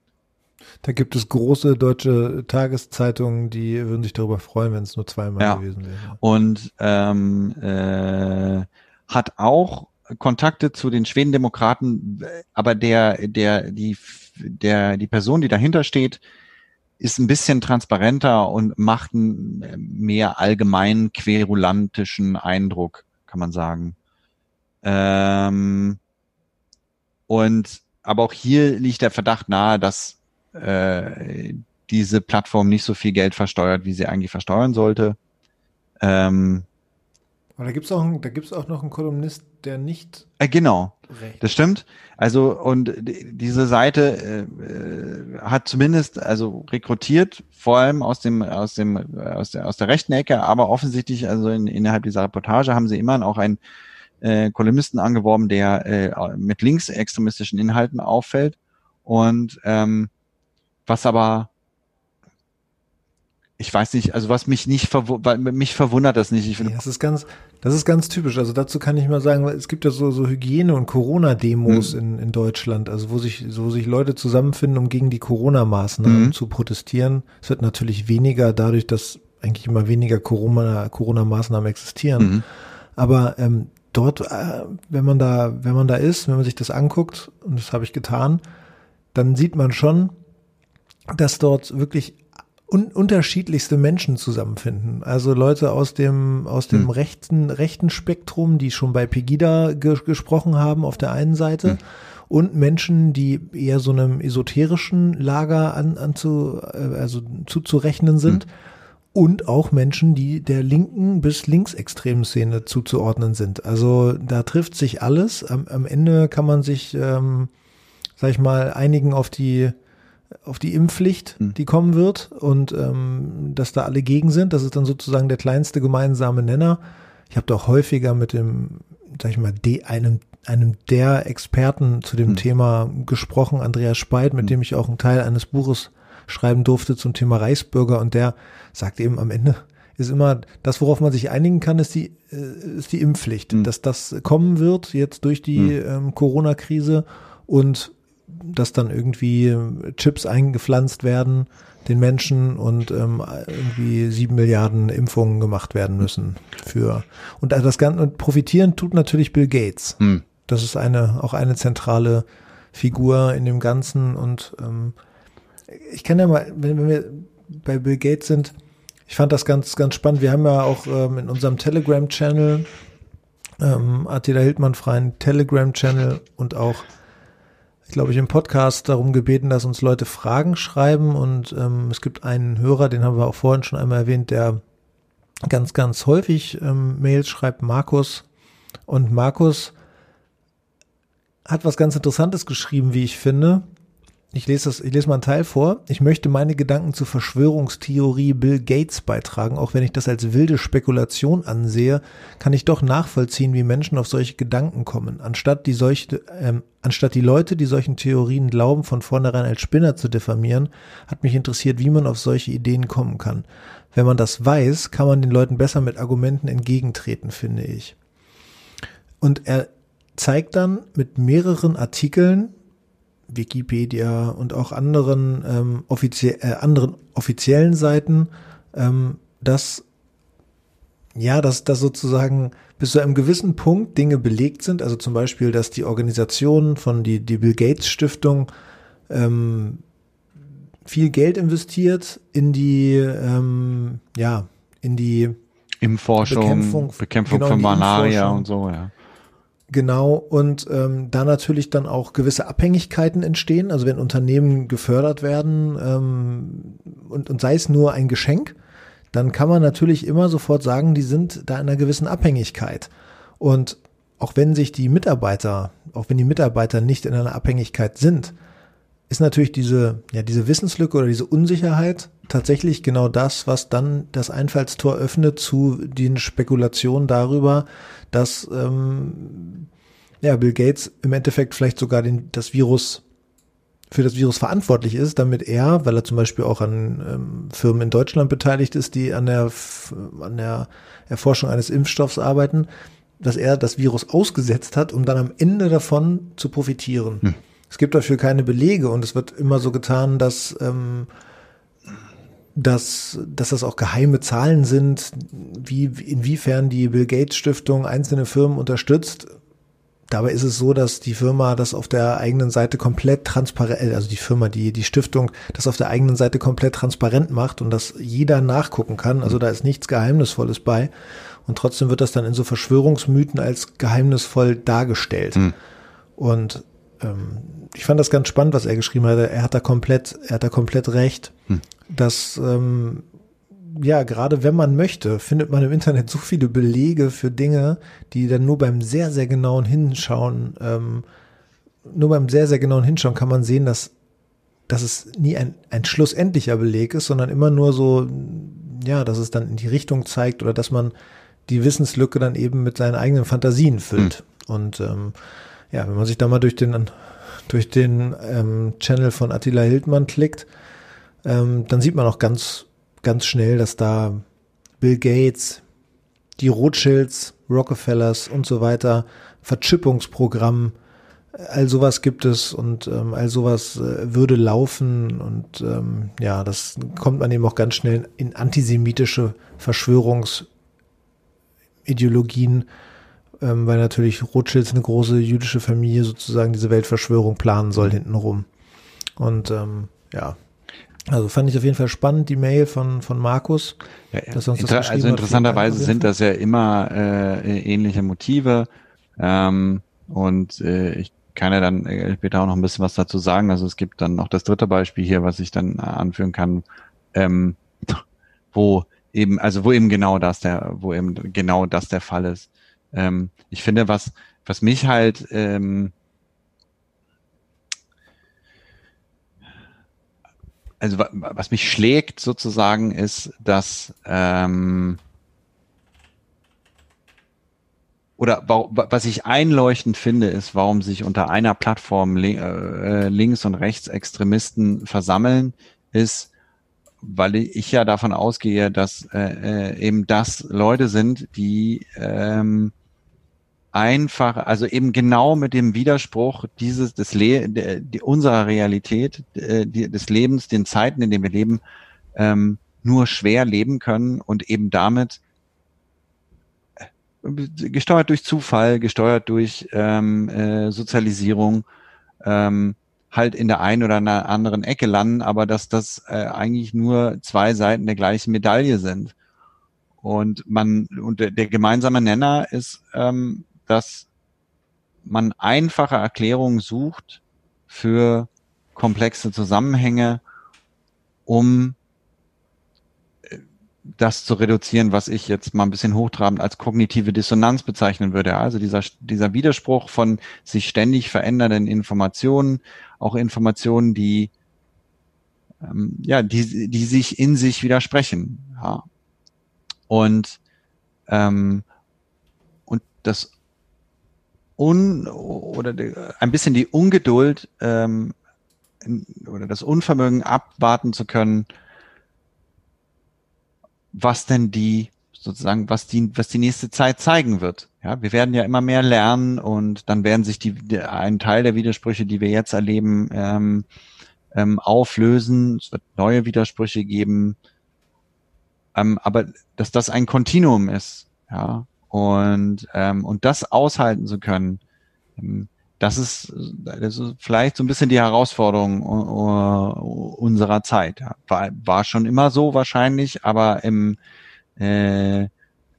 Speaker 2: Da gibt es große deutsche Tageszeitungen, die würden sich darüber freuen, wenn es nur zweimal ja. gewesen wäre.
Speaker 3: Und ähm, äh, hat auch Kontakte zu den Schwedendemokraten, aber der, der, die, der, die Person, die dahinter steht, ist ein bisschen transparenter und macht einen äh, mehr allgemein querulantischen Eindruck, kann man sagen. Ähm, und aber auch hier liegt der Verdacht nahe, dass äh, diese Plattform nicht so viel Geld versteuert, wie sie eigentlich versteuern sollte. Ähm,
Speaker 2: aber da gibt's auch, da gibt's auch noch einen Kolumnist, der nicht.
Speaker 3: Äh, genau, recht. das stimmt. Also und diese Seite äh, hat zumindest also rekrutiert, vor allem aus dem aus dem aus der aus der rechten Ecke, aber offensichtlich also in, innerhalb dieser Reportage haben sie immer auch einen äh, Kolumnisten angeworben, der äh, mit linksextremistischen Inhalten auffällt und ähm, was aber ich weiß nicht, also was mich nicht verwu mich verwundert das nicht. Ich
Speaker 2: ja, das ist ganz, das ist ganz typisch. Also dazu kann ich mal sagen, es gibt ja so, so Hygiene- und Corona-Demos mhm. in, in Deutschland, also wo sich, wo sich Leute zusammenfinden, um gegen die Corona-Maßnahmen mhm. zu protestieren. Es wird natürlich weniger dadurch, dass eigentlich immer weniger Corona, Corona-Maßnahmen existieren. Mhm. Aber ähm, dort, äh, wenn man da, wenn man da ist, wenn man sich das anguckt, und das habe ich getan, dann sieht man schon, dass dort wirklich un unterschiedlichste Menschen zusammenfinden. Also Leute aus dem, aus dem hm. rechten, rechten Spektrum, die schon bei Pegida ge gesprochen haben auf der einen Seite. Hm. Und Menschen, die eher so einem esoterischen Lager an, an zu, äh, also zuzurechnen sind. Hm. Und auch Menschen, die der linken bis linksextremen Szene zuzuordnen sind. Also da trifft sich alles. Am, am Ende kann man sich, ähm, sag ich mal, einigen auf die auf die Impfpflicht, hm. die kommen wird und ähm, dass da alle gegen sind. Das ist dann sozusagen der kleinste gemeinsame Nenner. Ich habe doch häufiger mit dem, sag ich mal, de, einem, einem der Experten zu dem hm. Thema gesprochen, Andreas Speit, mit hm. dem ich auch einen Teil eines Buches schreiben durfte zum Thema Reichsbürger und der sagt eben am Ende ist immer das, worauf man sich einigen kann, ist die, äh, ist die Impfpflicht, hm. dass das kommen wird jetzt durch die hm. ähm, Corona-Krise und dass dann irgendwie Chips eingepflanzt werden den Menschen und ähm, irgendwie sieben Milliarden Impfungen gemacht werden müssen für und das Ganze und profitieren tut natürlich Bill Gates. Hm. Das ist eine auch eine zentrale Figur in dem Ganzen und ähm, ich kann ja mal, wenn, wenn wir bei Bill Gates sind, ich fand das ganz ganz spannend. Wir haben ja auch ähm, in unserem Telegram-Channel ähm, Attila Hildmann freien Telegram-Channel und auch, glaube ich, im Podcast darum gebeten, dass uns Leute Fragen schreiben. Und ähm, es gibt einen Hörer, den haben wir auch vorhin schon einmal erwähnt, der ganz, ganz häufig ähm, Mails schreibt, Markus. Und Markus hat was ganz Interessantes geschrieben, wie ich finde. Ich lese das, ich lese mal einen Teil vor. Ich möchte meine Gedanken zur Verschwörungstheorie Bill Gates beitragen. Auch wenn ich das als wilde Spekulation ansehe, kann ich doch nachvollziehen, wie Menschen auf solche Gedanken kommen. Anstatt die solche, ähm, anstatt die Leute, die solchen Theorien glauben, von vornherein als Spinner zu diffamieren, hat mich interessiert, wie man auf solche Ideen kommen kann. Wenn man das weiß, kann man den Leuten besser mit Argumenten entgegentreten, finde ich. Und er zeigt dann mit mehreren Artikeln, Wikipedia und auch anderen, ähm, offizie äh, anderen offiziellen Seiten, ähm, dass ja, dass, dass sozusagen bis zu einem gewissen Punkt Dinge belegt sind, also zum Beispiel, dass die Organisation von die, die Bill Gates Stiftung ähm, viel Geld investiert in die, ähm, ja, in die
Speaker 3: Impfforschung, Bekämpfung, Bekämpfung genau, von Malaria und so, ja.
Speaker 2: Genau, und ähm, da natürlich dann auch gewisse Abhängigkeiten entstehen, also wenn Unternehmen gefördert werden ähm, und, und sei es nur ein Geschenk, dann kann man natürlich immer sofort sagen, die sind da in einer gewissen Abhängigkeit. Und auch wenn sich die Mitarbeiter, auch wenn die Mitarbeiter nicht in einer Abhängigkeit sind, ist natürlich diese, ja, diese Wissenslücke oder diese Unsicherheit tatsächlich genau das, was dann das Einfallstor öffnet zu den Spekulationen darüber, dass ähm, ja, Bill Gates im Endeffekt vielleicht sogar den, das Virus für das Virus verantwortlich ist, damit er, weil er zum Beispiel auch an ähm, Firmen in Deutschland beteiligt ist, die an der, an der Erforschung eines Impfstoffs arbeiten, dass er das Virus ausgesetzt hat, um dann am Ende davon zu profitieren. Hm. Es gibt dafür keine Belege und es wird immer so getan, dass ähm, dass, dass das auch geheime Zahlen sind, wie, inwiefern die Bill Gates Stiftung einzelne Firmen unterstützt. Dabei ist es so, dass die Firma das auf der eigenen Seite komplett transparent, also die Firma, die, die Stiftung, das auf der eigenen Seite komplett transparent macht und dass jeder nachgucken kann. Also da ist nichts Geheimnisvolles bei. Und trotzdem wird das dann in so Verschwörungsmythen als geheimnisvoll dargestellt. Mhm. Und ähm, ich fand das ganz spannend, was er geschrieben hat. Er hat da komplett, er hat da komplett recht, hm. dass ähm, ja, gerade wenn man möchte, findet man im Internet so viele Belege für Dinge, die dann nur beim sehr, sehr genauen Hinschauen, ähm, nur beim sehr, sehr genauen Hinschauen kann man sehen, dass, dass es nie ein, ein schlussendlicher Beleg ist, sondern immer nur so, ja, dass es dann in die Richtung zeigt oder dass man die Wissenslücke dann eben mit seinen eigenen Fantasien füllt. Hm. Und ähm, ja, wenn man sich da mal durch den, durch den ähm, Channel von Attila Hildmann klickt, ähm, dann sieht man auch ganz, ganz schnell, dass da Bill Gates, die Rothschilds, Rockefellers und so weiter, Verchippungsprogramm, all sowas gibt es und ähm, all sowas äh, würde laufen und ähm, ja, das kommt man eben auch ganz schnell in antisemitische Verschwörungsideologien ähm, weil natürlich Rothschilds eine große jüdische Familie sozusagen diese Weltverschwörung planen soll hintenrum. Und ähm, ja, also fand ich auf jeden Fall spannend, die Mail von, von Markus.
Speaker 3: Ja, dass uns Inter das also interessanterweise sind das ja immer äh, ähnliche Motive. Ähm, und äh, ich kann ja dann äh, später auch noch ein bisschen was dazu sagen. Also es gibt dann noch das dritte Beispiel hier, was ich dann anführen kann, ähm, wo eben, also wo eben genau das der, wo eben genau das der Fall ist. Ähm, ich finde, was, was mich halt ähm, also was mich schlägt sozusagen ist, dass ähm, oder was ich einleuchtend finde, ist, warum sich unter einer Plattform äh, Links- und Rechtsextremisten versammeln, ist, weil ich ja davon ausgehe, dass äh, äh eben das Leute sind, die ähm, einfach, also eben genau mit dem Widerspruch dieses des Le de, de, unserer Realität, de, des Lebens, den Zeiten, in denen wir leben, ähm, nur schwer leben können und eben damit äh, gesteuert durch Zufall, gesteuert durch ähm, äh, Sozialisierung, ähm, halt in der einen oder anderen Ecke landen, aber dass das äh, eigentlich nur zwei Seiten der gleichen Medaille sind. Und man, und der, der gemeinsame Nenner ist, ähm, dass man einfache Erklärungen sucht für komplexe Zusammenhänge, um das zu reduzieren, was ich jetzt mal ein bisschen hochtrabend als kognitive Dissonanz bezeichnen würde. Also dieser, dieser Widerspruch von sich ständig verändernden Informationen, auch Informationen, die, ähm, ja, die, die sich in sich widersprechen. Ja. Und, ähm, und das Un oder ein bisschen die Ungeduld ähm, oder das Unvermögen abwarten zu können, was denn die sozusagen, was die, was die nächste Zeit zeigen wird. Ja, wir werden ja immer mehr lernen und dann werden sich die, die ein Teil der Widersprüche, die wir jetzt erleben, ähm, ähm, auflösen. Es wird neue Widersprüche geben. Ähm, aber dass das ein Kontinuum ist, ja, und ähm, und das aushalten zu können, ähm, das ist, das ist vielleicht so ein bisschen die Herausforderung unserer Zeit. War, war schon immer so wahrscheinlich, aber im äh,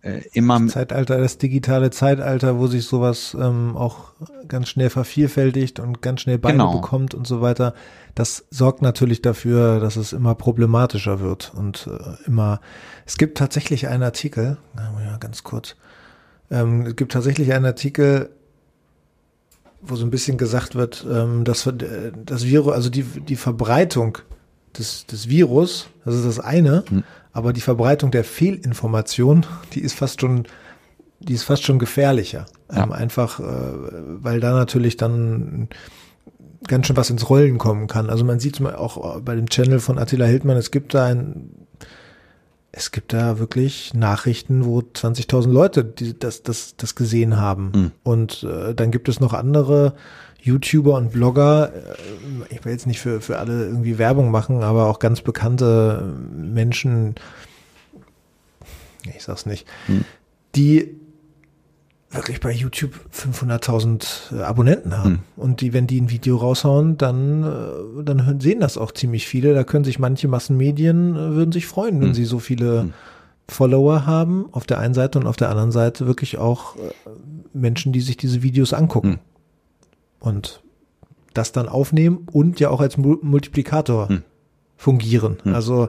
Speaker 3: äh, immer
Speaker 2: das Zeitalter, das digitale Zeitalter, wo sich sowas ähm, auch ganz schnell vervielfältigt und ganz schnell Beine genau. bekommt und so weiter, das sorgt natürlich dafür, dass es immer problematischer wird und äh, immer. Es gibt tatsächlich einen Artikel, ja, ganz kurz. Ähm, es gibt tatsächlich einen Artikel wo so ein bisschen gesagt wird, ähm, dass äh, das Virus, also die, die Verbreitung des, des Virus, das ist das eine, hm. aber die Verbreitung der Fehlinformation, die ist fast schon, die ist fast schon gefährlicher. Ja. Ähm, einfach, äh, weil da natürlich dann ganz schön was ins Rollen kommen kann. Also man sieht auch bei dem Channel von Attila Hildmann, es gibt da ein es gibt da wirklich Nachrichten, wo 20.000 Leute die, das, das, das gesehen haben. Mhm. Und äh, dann gibt es noch andere YouTuber und Blogger. Äh, ich will jetzt nicht für, für alle irgendwie Werbung machen, aber auch ganz bekannte Menschen, ich sag's nicht, mhm. die wirklich bei YouTube 500.000 äh, Abonnenten haben. Hm. Und die, wenn die ein Video raushauen, dann, äh, dann sehen das auch ziemlich viele. Da können sich manche Massenmedien, äh, würden sich freuen, wenn hm. sie so viele hm. Follower haben, auf der einen Seite und auf der anderen Seite wirklich auch Menschen, die sich diese Videos angucken. Hm. Und das dann aufnehmen und ja auch als Multiplikator hm. fungieren. Hm. Also,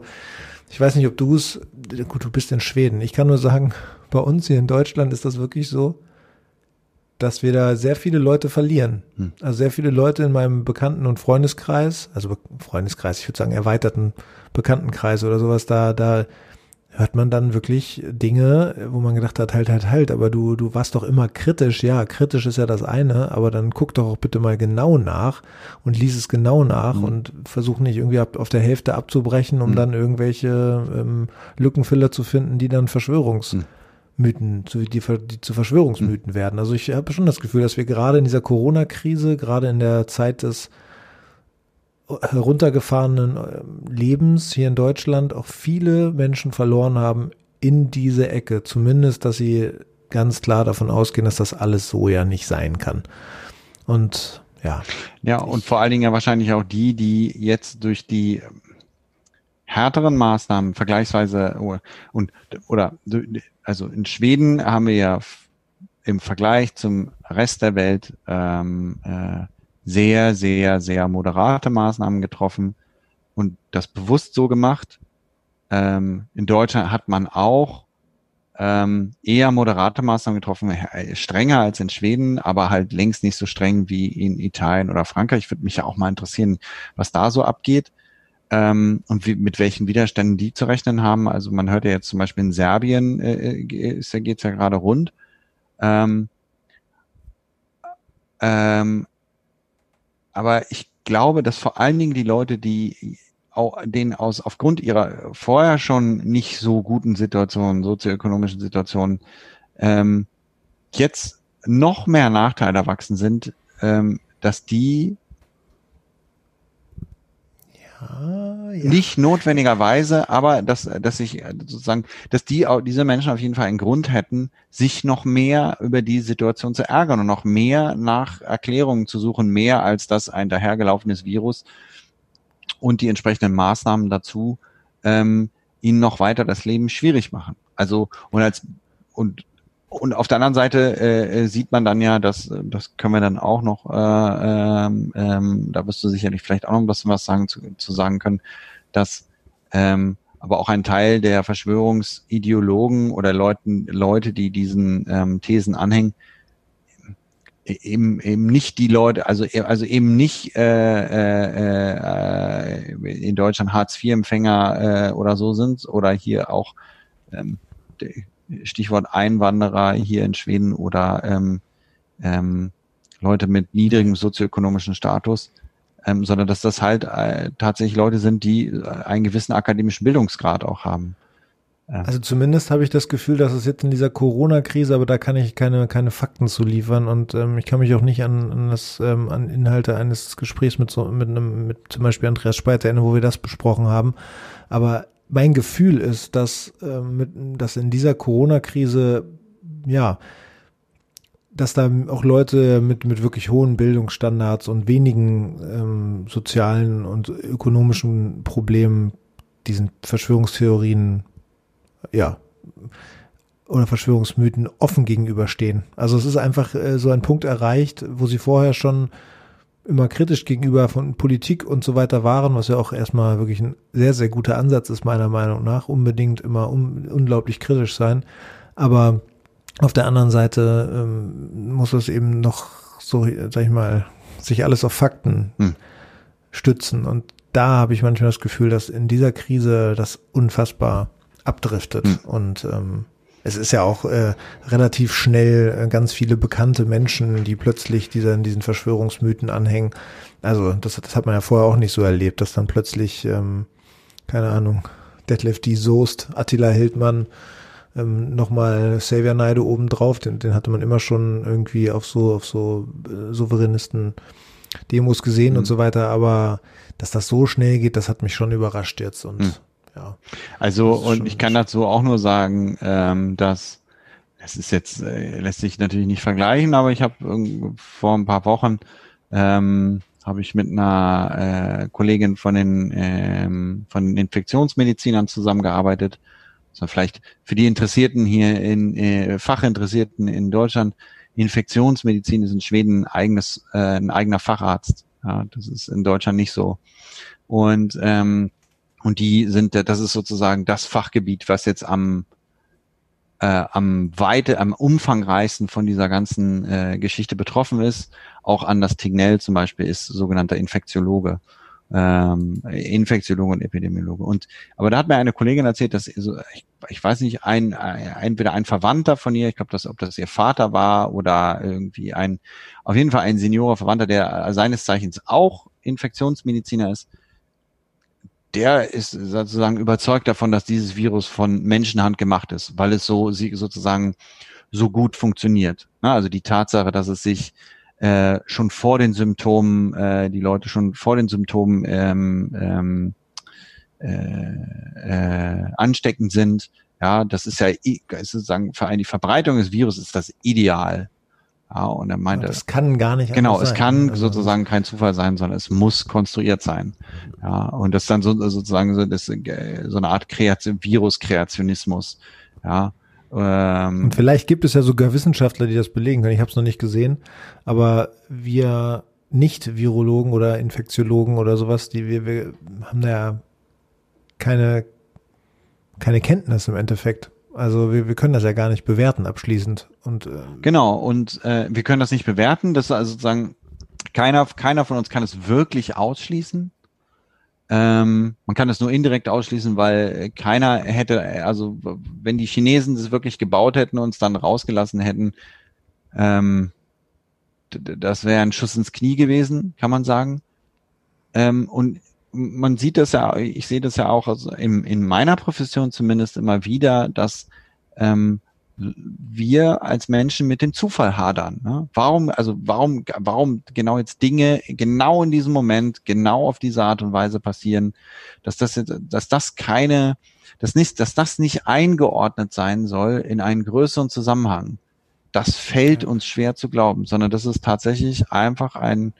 Speaker 2: ich weiß nicht, ob du es, gut, du bist in Schweden. Ich kann nur sagen, bei uns hier in Deutschland ist das wirklich so, dass wir da sehr viele Leute verlieren. Hm. Also sehr viele Leute in meinem Bekannten- und Freundeskreis, also Freundeskreis, ich würde sagen erweiterten Bekanntenkreis oder sowas, da, da hört man dann wirklich Dinge, wo man gedacht hat, halt, halt, halt, aber du, du warst doch immer kritisch. Ja, kritisch ist ja das eine, aber dann guck doch auch bitte mal genau nach und lies es genau nach mhm. und versuch nicht irgendwie ab, auf der Hälfte abzubrechen, um mhm. dann irgendwelche ähm, Lückenfiller zu finden, die dann Verschwörungs- mhm Mythen, zu, die, die zu Verschwörungsmythen mhm. werden. Also ich habe schon das Gefühl, dass wir gerade in dieser Corona-Krise, gerade in der Zeit des heruntergefahrenen ähm, Lebens hier in Deutschland auch viele Menschen verloren haben in diese Ecke. Zumindest, dass sie ganz klar davon ausgehen, dass das alles so ja nicht sein kann. Und ja.
Speaker 3: Ja, und vor allen Dingen ja wahrscheinlich auch die, die jetzt durch die härteren Maßnahmen vergleichsweise oh, und oder also in Schweden haben wir ja im Vergleich zum Rest der Welt ähm, äh, sehr, sehr, sehr moderate Maßnahmen getroffen und das bewusst so gemacht. Ähm, in Deutschland hat man auch ähm, eher moderate Maßnahmen getroffen, äh, strenger als in Schweden, aber halt längst nicht so streng wie in Italien oder Frankreich. Ich würde mich ja auch mal interessieren, was da so abgeht ähm, und wie, mit welchen Widerständen die zu rechnen haben. Also man hört ja jetzt zum Beispiel in Serbien äh, äh ist, geht's ja gerade rund. Ähm, ähm, aber ich glaube, dass vor allen Dingen die Leute, die auch, denen aus aufgrund ihrer vorher schon nicht so guten Situationen, sozioökonomischen Situationen, ähm, jetzt noch mehr Nachteile erwachsen sind, ähm, dass die ja, ja. Nicht notwendigerweise, aber dass, dass ich sozusagen, dass die, diese Menschen auf jeden Fall einen Grund hätten, sich noch mehr über die Situation zu ärgern und noch mehr nach Erklärungen zu suchen, mehr als das ein dahergelaufenes Virus und die entsprechenden Maßnahmen dazu ähm, ihnen noch weiter das Leben schwierig machen. Also und als und und auf der anderen Seite äh, sieht man dann ja, dass das können wir dann auch noch, äh, ähm, ähm, da wirst du sicherlich vielleicht auch noch was, was sagen zu, zu sagen können, dass ähm, aber auch ein Teil der Verschwörungsideologen oder Leuten, Leute, die diesen ähm, Thesen anhängen, eben eben nicht die Leute, also e, also eben nicht äh, äh, äh, in Deutschland Hartz IV Empfänger äh, oder so sind oder hier auch ähm, Stichwort Einwanderer hier in Schweden oder ähm, ähm, Leute mit niedrigem sozioökonomischen Status, ähm, sondern dass das halt äh, tatsächlich Leute sind, die äh, einen gewissen akademischen Bildungsgrad auch haben.
Speaker 2: Also zumindest habe ich das Gefühl, dass es jetzt in dieser Corona-Krise, aber da kann ich keine, keine Fakten zu liefern und ähm, ich kann mich auch nicht an, an das ähm, an Inhalte eines Gesprächs mit so mit einem mit zum Beispiel Andreas Speiter erinnern, wo wir das besprochen haben. Aber mein Gefühl ist, dass, äh, mit, dass in dieser Corona-Krise, ja, dass da auch Leute mit, mit wirklich hohen Bildungsstandards und wenigen ähm, sozialen und ökonomischen Problemen diesen Verschwörungstheorien, ja, oder Verschwörungsmythen offen gegenüberstehen. Also es ist einfach äh, so ein Punkt erreicht, wo sie vorher schon immer kritisch gegenüber von Politik und so weiter waren, was ja auch erstmal wirklich ein sehr, sehr guter Ansatz ist, meiner Meinung nach. Unbedingt immer un unglaublich kritisch sein. Aber auf der anderen Seite ähm, muss es eben noch so, sag ich mal, sich alles auf Fakten hm. stützen. Und da habe ich manchmal das Gefühl, dass in dieser Krise das unfassbar abdriftet. Hm. Und ähm, es ist ja auch äh, relativ schnell äh, ganz viele bekannte Menschen, die plötzlich dieser, diesen Verschwörungsmythen anhängen. Also das, das hat man ja vorher auch nicht so erlebt, dass dann plötzlich, ähm, keine Ahnung, Detlef D. Soest, Attila Hildmann, ähm, nochmal Xavier Neide obendrauf, den, den hatte man immer schon irgendwie auf so, auf so äh, Souveränisten Demos gesehen mhm. und so weiter, aber dass das so schnell geht, das hat mich schon überrascht jetzt und mhm ja.
Speaker 3: Also, und ich kann dazu auch nur sagen, ähm, dass es ist jetzt, äh, lässt sich natürlich nicht vergleichen, aber ich habe vor ein paar Wochen ähm, habe ich mit einer äh, Kollegin von den ähm, von den Infektionsmedizinern zusammengearbeitet. So vielleicht für die Interessierten hier in äh, Fachinteressierten in Deutschland, Infektionsmedizin ist in Schweden ein eigenes, äh, ein eigener Facharzt. Ja, das ist in Deutschland nicht so. Und ähm, und die sind, das ist sozusagen das Fachgebiet, was jetzt am äh, am weite, am umfangreichsten von dieser ganzen äh, Geschichte betroffen ist. Auch Anders Tignell zum Beispiel ist sogenannter Infektiologe, ähm, Infektiologe und Epidemiologe. Und aber da hat mir eine Kollegin erzählt, dass so, ich, ich weiß nicht, ein, ein entweder ein Verwandter von ihr, ich glaube, dass ob das ihr Vater war oder irgendwie ein, auf jeden Fall ein Seniorer Verwandter, der seines Zeichens auch Infektionsmediziner ist, der ist sozusagen überzeugt davon, dass dieses Virus von Menschenhand gemacht ist, weil es so sozusagen so gut funktioniert. Also die Tatsache, dass es sich äh, schon vor den Symptomen, äh, die Leute schon vor den Symptomen ähm, ähm, äh, äh, ansteckend sind, ja, das ist ja sozusagen für die Verbreitung des Virus ist das ideal. Ja, und er meinte,
Speaker 2: das kann gar nicht.
Speaker 3: Genau, es sein. kann also, sozusagen kein Zufall sein, sondern es muss konstruiert sein. Ja, und das ist dann so, sozusagen so, das, so eine Art Kreation, Virus-Kreationismus. Ja,
Speaker 2: ähm, und vielleicht gibt es ja sogar Wissenschaftler, die das belegen können. Ich habe es noch nicht gesehen, aber wir nicht-Virologen oder Infektiologen oder sowas, die wir, wir haben da ja keine keine Kenntnis im Endeffekt. Also wir, wir können das ja gar nicht bewerten abschließend. Und, äh,
Speaker 3: genau, und äh, wir können das nicht bewerten. Das ist also sozusagen, keiner, keiner von uns kann es wirklich ausschließen. Ähm, man kann es nur indirekt ausschließen, weil keiner hätte, also wenn die Chinesen das wirklich gebaut hätten und uns dann rausgelassen hätten, ähm, das wäre ein Schuss ins Knie gewesen, kann man sagen. Ähm, und man sieht das ja, ich sehe das ja auch also in, in meiner Profession zumindest immer wieder, dass ähm, wir als Menschen mit dem Zufall hadern. Ne? Warum, also warum, warum genau jetzt Dinge genau in diesem Moment, genau auf diese Art und Weise passieren, dass das, dass das keine, dass nicht, dass das nicht eingeordnet sein soll in einen größeren Zusammenhang. Das fällt uns schwer zu glauben, sondern das ist tatsächlich einfach ein,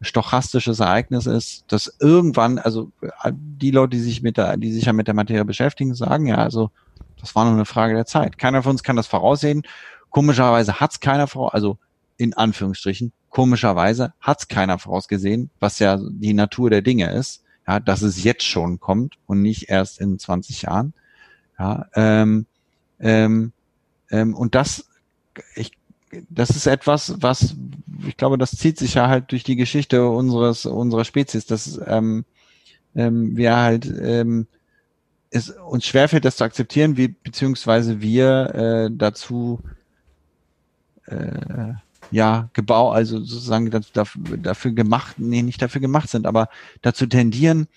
Speaker 3: stochastisches Ereignis ist, dass irgendwann, also die Leute, die sich mit der, die sich ja mit der Materie beschäftigen, sagen ja, also das war nur eine Frage der Zeit. Keiner von uns kann das voraussehen. Komischerweise hat's keiner vor, also in Anführungsstrichen, komischerweise hat's keiner vorausgesehen, was ja die Natur der Dinge ist, ja, dass es jetzt schon kommt und nicht erst in 20 Jahren. Ja, ähm, ähm, ähm, und das, ich, das ist etwas, was ich glaube, das zieht sich ja halt durch die Geschichte unseres unserer Spezies, dass ähm, ähm, wir halt ähm, es uns schwerfällt, das zu akzeptieren, wie beziehungsweise wir äh, dazu äh, ja gebaut, also sozusagen dafür, dafür gemacht, nee, nicht dafür gemacht sind, aber dazu tendieren,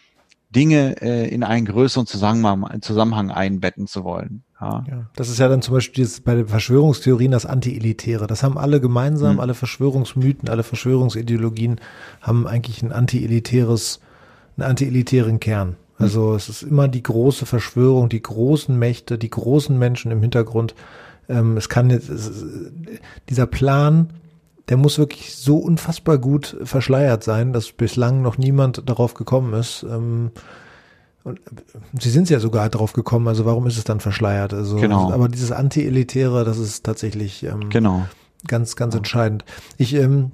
Speaker 3: Dinge äh, in einen größeren Zusammenhang, Zusammenhang einbetten zu wollen. Ja.
Speaker 2: ja. Das ist ja dann zum Beispiel dieses, bei den Verschwörungstheorien das Anti-Elitäre. Das haben alle gemeinsam, hm. alle Verschwörungsmythen, alle Verschwörungsideologien haben eigentlich ein anti-elitäres, einen anti-elitären Kern. Also hm. es ist immer die große Verschwörung, die großen Mächte, die großen Menschen im Hintergrund. Ähm, es kann jetzt, es, dieser Plan, der muss wirklich so unfassbar gut verschleiert sein, dass bislang noch niemand darauf gekommen ist. Ähm, und sie sind ja sogar darauf gekommen, also warum ist es dann verschleiert? Also,
Speaker 3: genau.
Speaker 2: aber dieses Anti-Elitäre, das ist tatsächlich ähm,
Speaker 3: genau.
Speaker 2: ganz, ganz entscheidend. Ich ähm,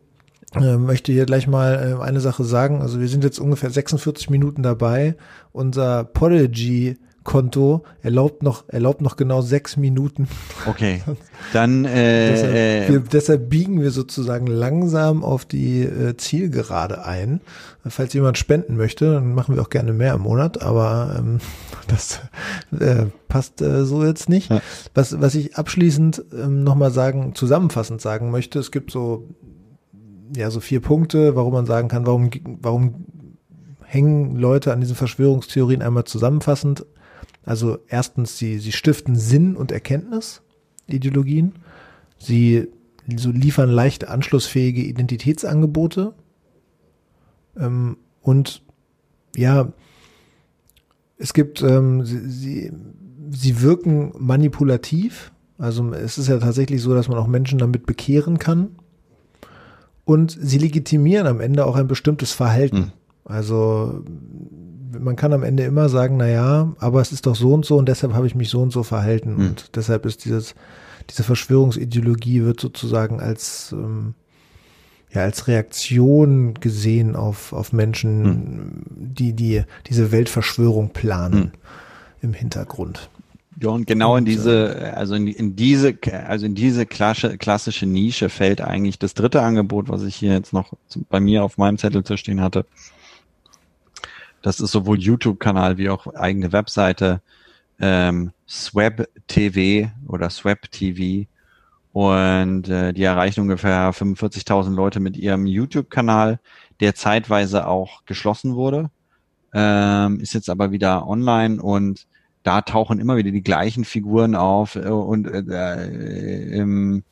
Speaker 2: äh, möchte hier gleich mal äh, eine Sache sagen. Also wir sind jetzt ungefähr 46 Minuten dabei. Unser Podigy Konto erlaubt noch, erlaubt noch genau sechs Minuten.
Speaker 3: Okay. Dann äh,
Speaker 2: deshalb,
Speaker 3: äh,
Speaker 2: wir, deshalb biegen wir sozusagen langsam auf die äh, Zielgerade ein. Falls jemand spenden möchte, dann machen wir auch gerne mehr im Monat, aber ähm, das äh, passt äh, so jetzt nicht. Ja. Was, was ich abschließend ähm, nochmal sagen, zusammenfassend sagen möchte, es gibt so ja so vier Punkte, warum man sagen kann, warum, warum hängen Leute an diesen Verschwörungstheorien einmal zusammenfassend also erstens, sie, sie stiften Sinn und Erkenntnis, Ideologien. Sie so liefern leicht anschlussfähige Identitätsangebote. Ähm, und ja, es gibt, ähm, sie, sie, sie wirken manipulativ. Also es ist ja tatsächlich so, dass man auch Menschen damit bekehren kann. Und sie legitimieren am Ende auch ein bestimmtes Verhalten. Hm. Also man kann am Ende immer sagen, na ja, aber es ist doch so und so und deshalb habe ich mich so und so verhalten mhm. und deshalb ist dieses diese Verschwörungsideologie wird sozusagen als ähm, ja als Reaktion gesehen auf auf Menschen, mhm. die die diese Weltverschwörung planen mhm. im Hintergrund.
Speaker 3: Ja, und genau in diese, also in, in diese, also in diese klassische, klassische Nische fällt eigentlich das dritte Angebot, was ich hier jetzt noch bei mir auf meinem Zettel zu stehen hatte. Das ist sowohl YouTube-Kanal wie auch eigene Webseite, ähm, Swab TV oder Swab TV. Und äh, die erreichen ungefähr 45.000 Leute mit ihrem YouTube-Kanal, der zeitweise auch geschlossen wurde, ähm, ist jetzt aber wieder online und da tauchen immer wieder die gleichen Figuren auf äh, und äh, im,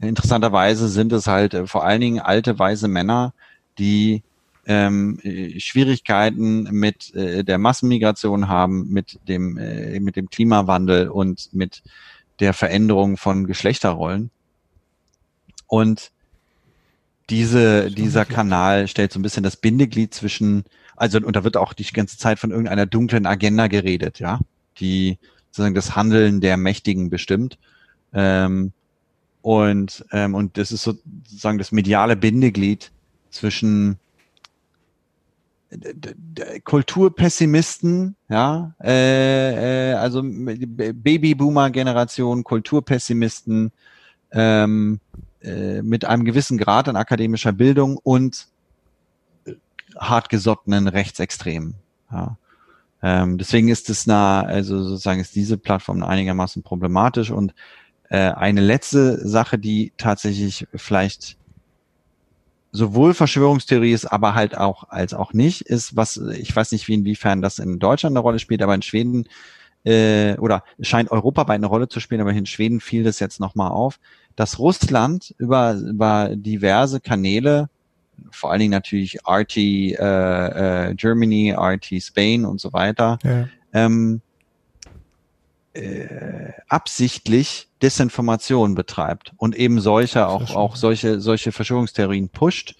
Speaker 3: interessanterweise sind es halt äh, vor allen Dingen alte weise Männer, die ähm, äh, Schwierigkeiten mit äh, der Massenmigration haben, mit dem, äh, mit dem Klimawandel und mit der Veränderung von Geschlechterrollen. Und diese, dieser Kanal stellt so ein bisschen das Bindeglied zwischen, also, und da wird auch die ganze Zeit von irgendeiner dunklen Agenda geredet, ja, die sozusagen das Handeln der Mächtigen bestimmt. Ähm, und, ähm, und das ist sozusagen das mediale Bindeglied zwischen Kulturpessimisten, ja, äh, äh, also Babyboomer-Generation, Kulturpessimisten ähm, äh, mit einem gewissen Grad an akademischer Bildung und hartgesottenen Rechtsextremen. Ja. Ähm, deswegen ist es nah, also sozusagen ist diese Plattform einigermaßen problematisch und äh, eine letzte Sache, die tatsächlich vielleicht sowohl Verschwörungstheorie ist, aber halt auch als auch nicht, ist, was, ich weiß nicht, wie inwiefern das in Deutschland eine Rolle spielt, aber in Schweden äh, oder scheint Europa bei eine Rolle zu spielen, aber in Schweden fiel das jetzt nochmal auf, dass Russland über, über diverse Kanäle, vor allen Dingen natürlich RT äh, äh, Germany, RT Spain und so weiter, ja. ähm, äh, absichtlich Desinformation betreibt und eben solche auch auch solche solche Verschwörungstheorien pusht,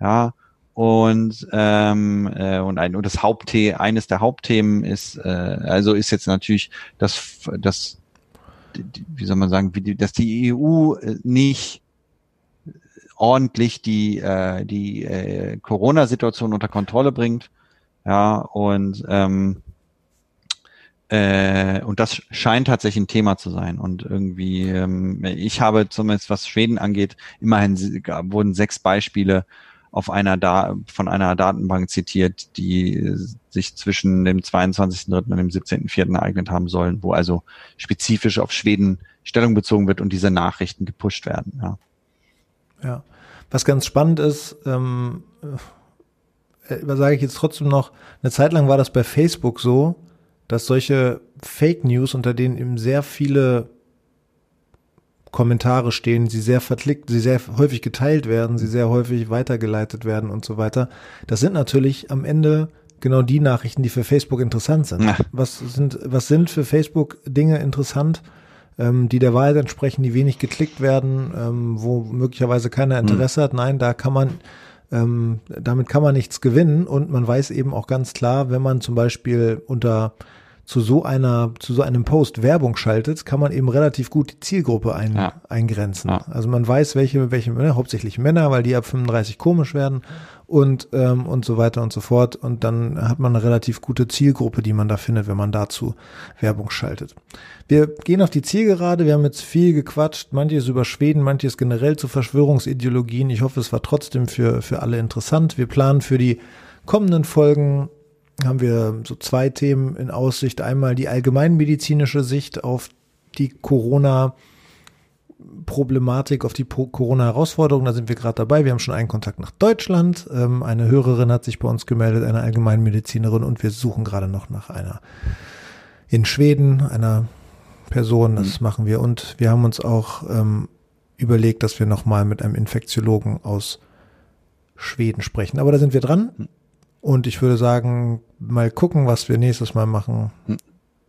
Speaker 3: ja und ähm, äh, und ein und das Hauptthema eines der Hauptthemen ist äh, also ist jetzt natürlich das das wie soll man sagen, wie die, dass die EU äh, nicht ordentlich die, äh, die äh, Corona-Situation unter Kontrolle bringt. Ja, und ähm, äh, und das scheint tatsächlich ein Thema zu sein. Und irgendwie, ähm, ich habe zumindest, was Schweden angeht, immerhin wurden sechs Beispiele auf einer da von einer Datenbank zitiert, die sich zwischen dem 22.3. und dem 17.4. ereignet haben sollen, wo also spezifisch auf Schweden Stellung bezogen wird und diese Nachrichten gepusht werden. Ja.
Speaker 2: Ja. Was ganz spannend ist, ähm, äh, sage ich jetzt trotzdem noch, eine Zeit lang war das bei Facebook so, dass solche Fake News, unter denen eben sehr viele Kommentare stehen, sie sehr verklickt, sie sehr häufig geteilt werden, sie sehr häufig weitergeleitet werden und so weiter. Das sind natürlich am Ende genau die Nachrichten, die für Facebook interessant sind. Ja. Was sind, was sind für Facebook Dinge interessant, ähm, die der Wahrheit entsprechen, die wenig geklickt werden, ähm, wo möglicherweise keiner Interesse mhm. hat? Nein, da kann man ähm, damit kann man nichts gewinnen und man weiß eben auch ganz klar, wenn man zum Beispiel unter zu so einer, zu so einem Post Werbung schaltet, kann man eben relativ gut die Zielgruppe ein, ja. eingrenzen. Ja. Also man weiß, welche, welche Männer, hauptsächlich Männer, weil die ab 35 komisch werden und, ähm, und so weiter und so fort. Und dann hat man eine relativ gute Zielgruppe, die man da findet, wenn man dazu Werbung schaltet. Wir gehen auf die Zielgerade. Wir haben jetzt viel gequatscht, manches über Schweden, manches generell zu Verschwörungsideologien. Ich hoffe, es war trotzdem für, für alle interessant. Wir planen für die kommenden Folgen haben wir so zwei Themen in Aussicht. Einmal die allgemeinmedizinische Sicht auf die Corona- Problematik, auf die Corona-Herausforderung. Da sind wir gerade dabei. Wir haben schon einen Kontakt nach Deutschland. Ähm, eine Hörerin hat sich bei uns gemeldet, eine Allgemeinmedizinerin, und wir suchen gerade noch nach einer in Schweden, einer Person. Das mhm. machen wir. Und wir haben uns auch ähm, überlegt, dass wir nochmal mit einem Infektiologen aus Schweden sprechen. Aber da sind wir dran. Und ich würde sagen, mal gucken, was wir nächstes Mal machen. Hm.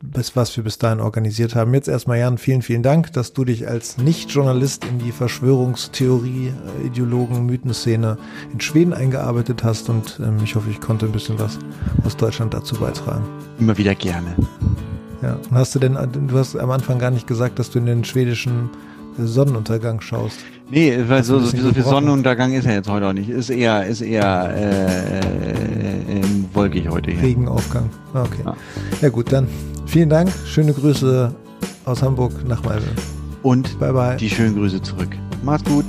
Speaker 2: Bis was wir bis dahin organisiert haben. Jetzt erstmal Jan, vielen, vielen Dank, dass du dich als Nicht-Journalist in die Verschwörungstheorie, äh, Ideologen, Mythenszene in Schweden eingearbeitet hast und ähm, ich hoffe, ich konnte ein bisschen was aus Deutschland dazu beitragen.
Speaker 3: Immer wieder gerne.
Speaker 2: Ja, und hast du denn, du hast am Anfang gar nicht gesagt, dass du in den schwedischen Sonnenuntergang schaust.
Speaker 3: Nee, weil so, so, so viel Sonnenuntergang ist er jetzt heute auch nicht. Ist eher, ist eher äh, äh, wolkig heute hier.
Speaker 2: Regenaufgang. Ah, okay. Ja. ja gut, dann vielen Dank. Schöne Grüße aus Hamburg nach Malmö.
Speaker 3: Und bye bye. die schönen Grüße zurück. Macht's gut.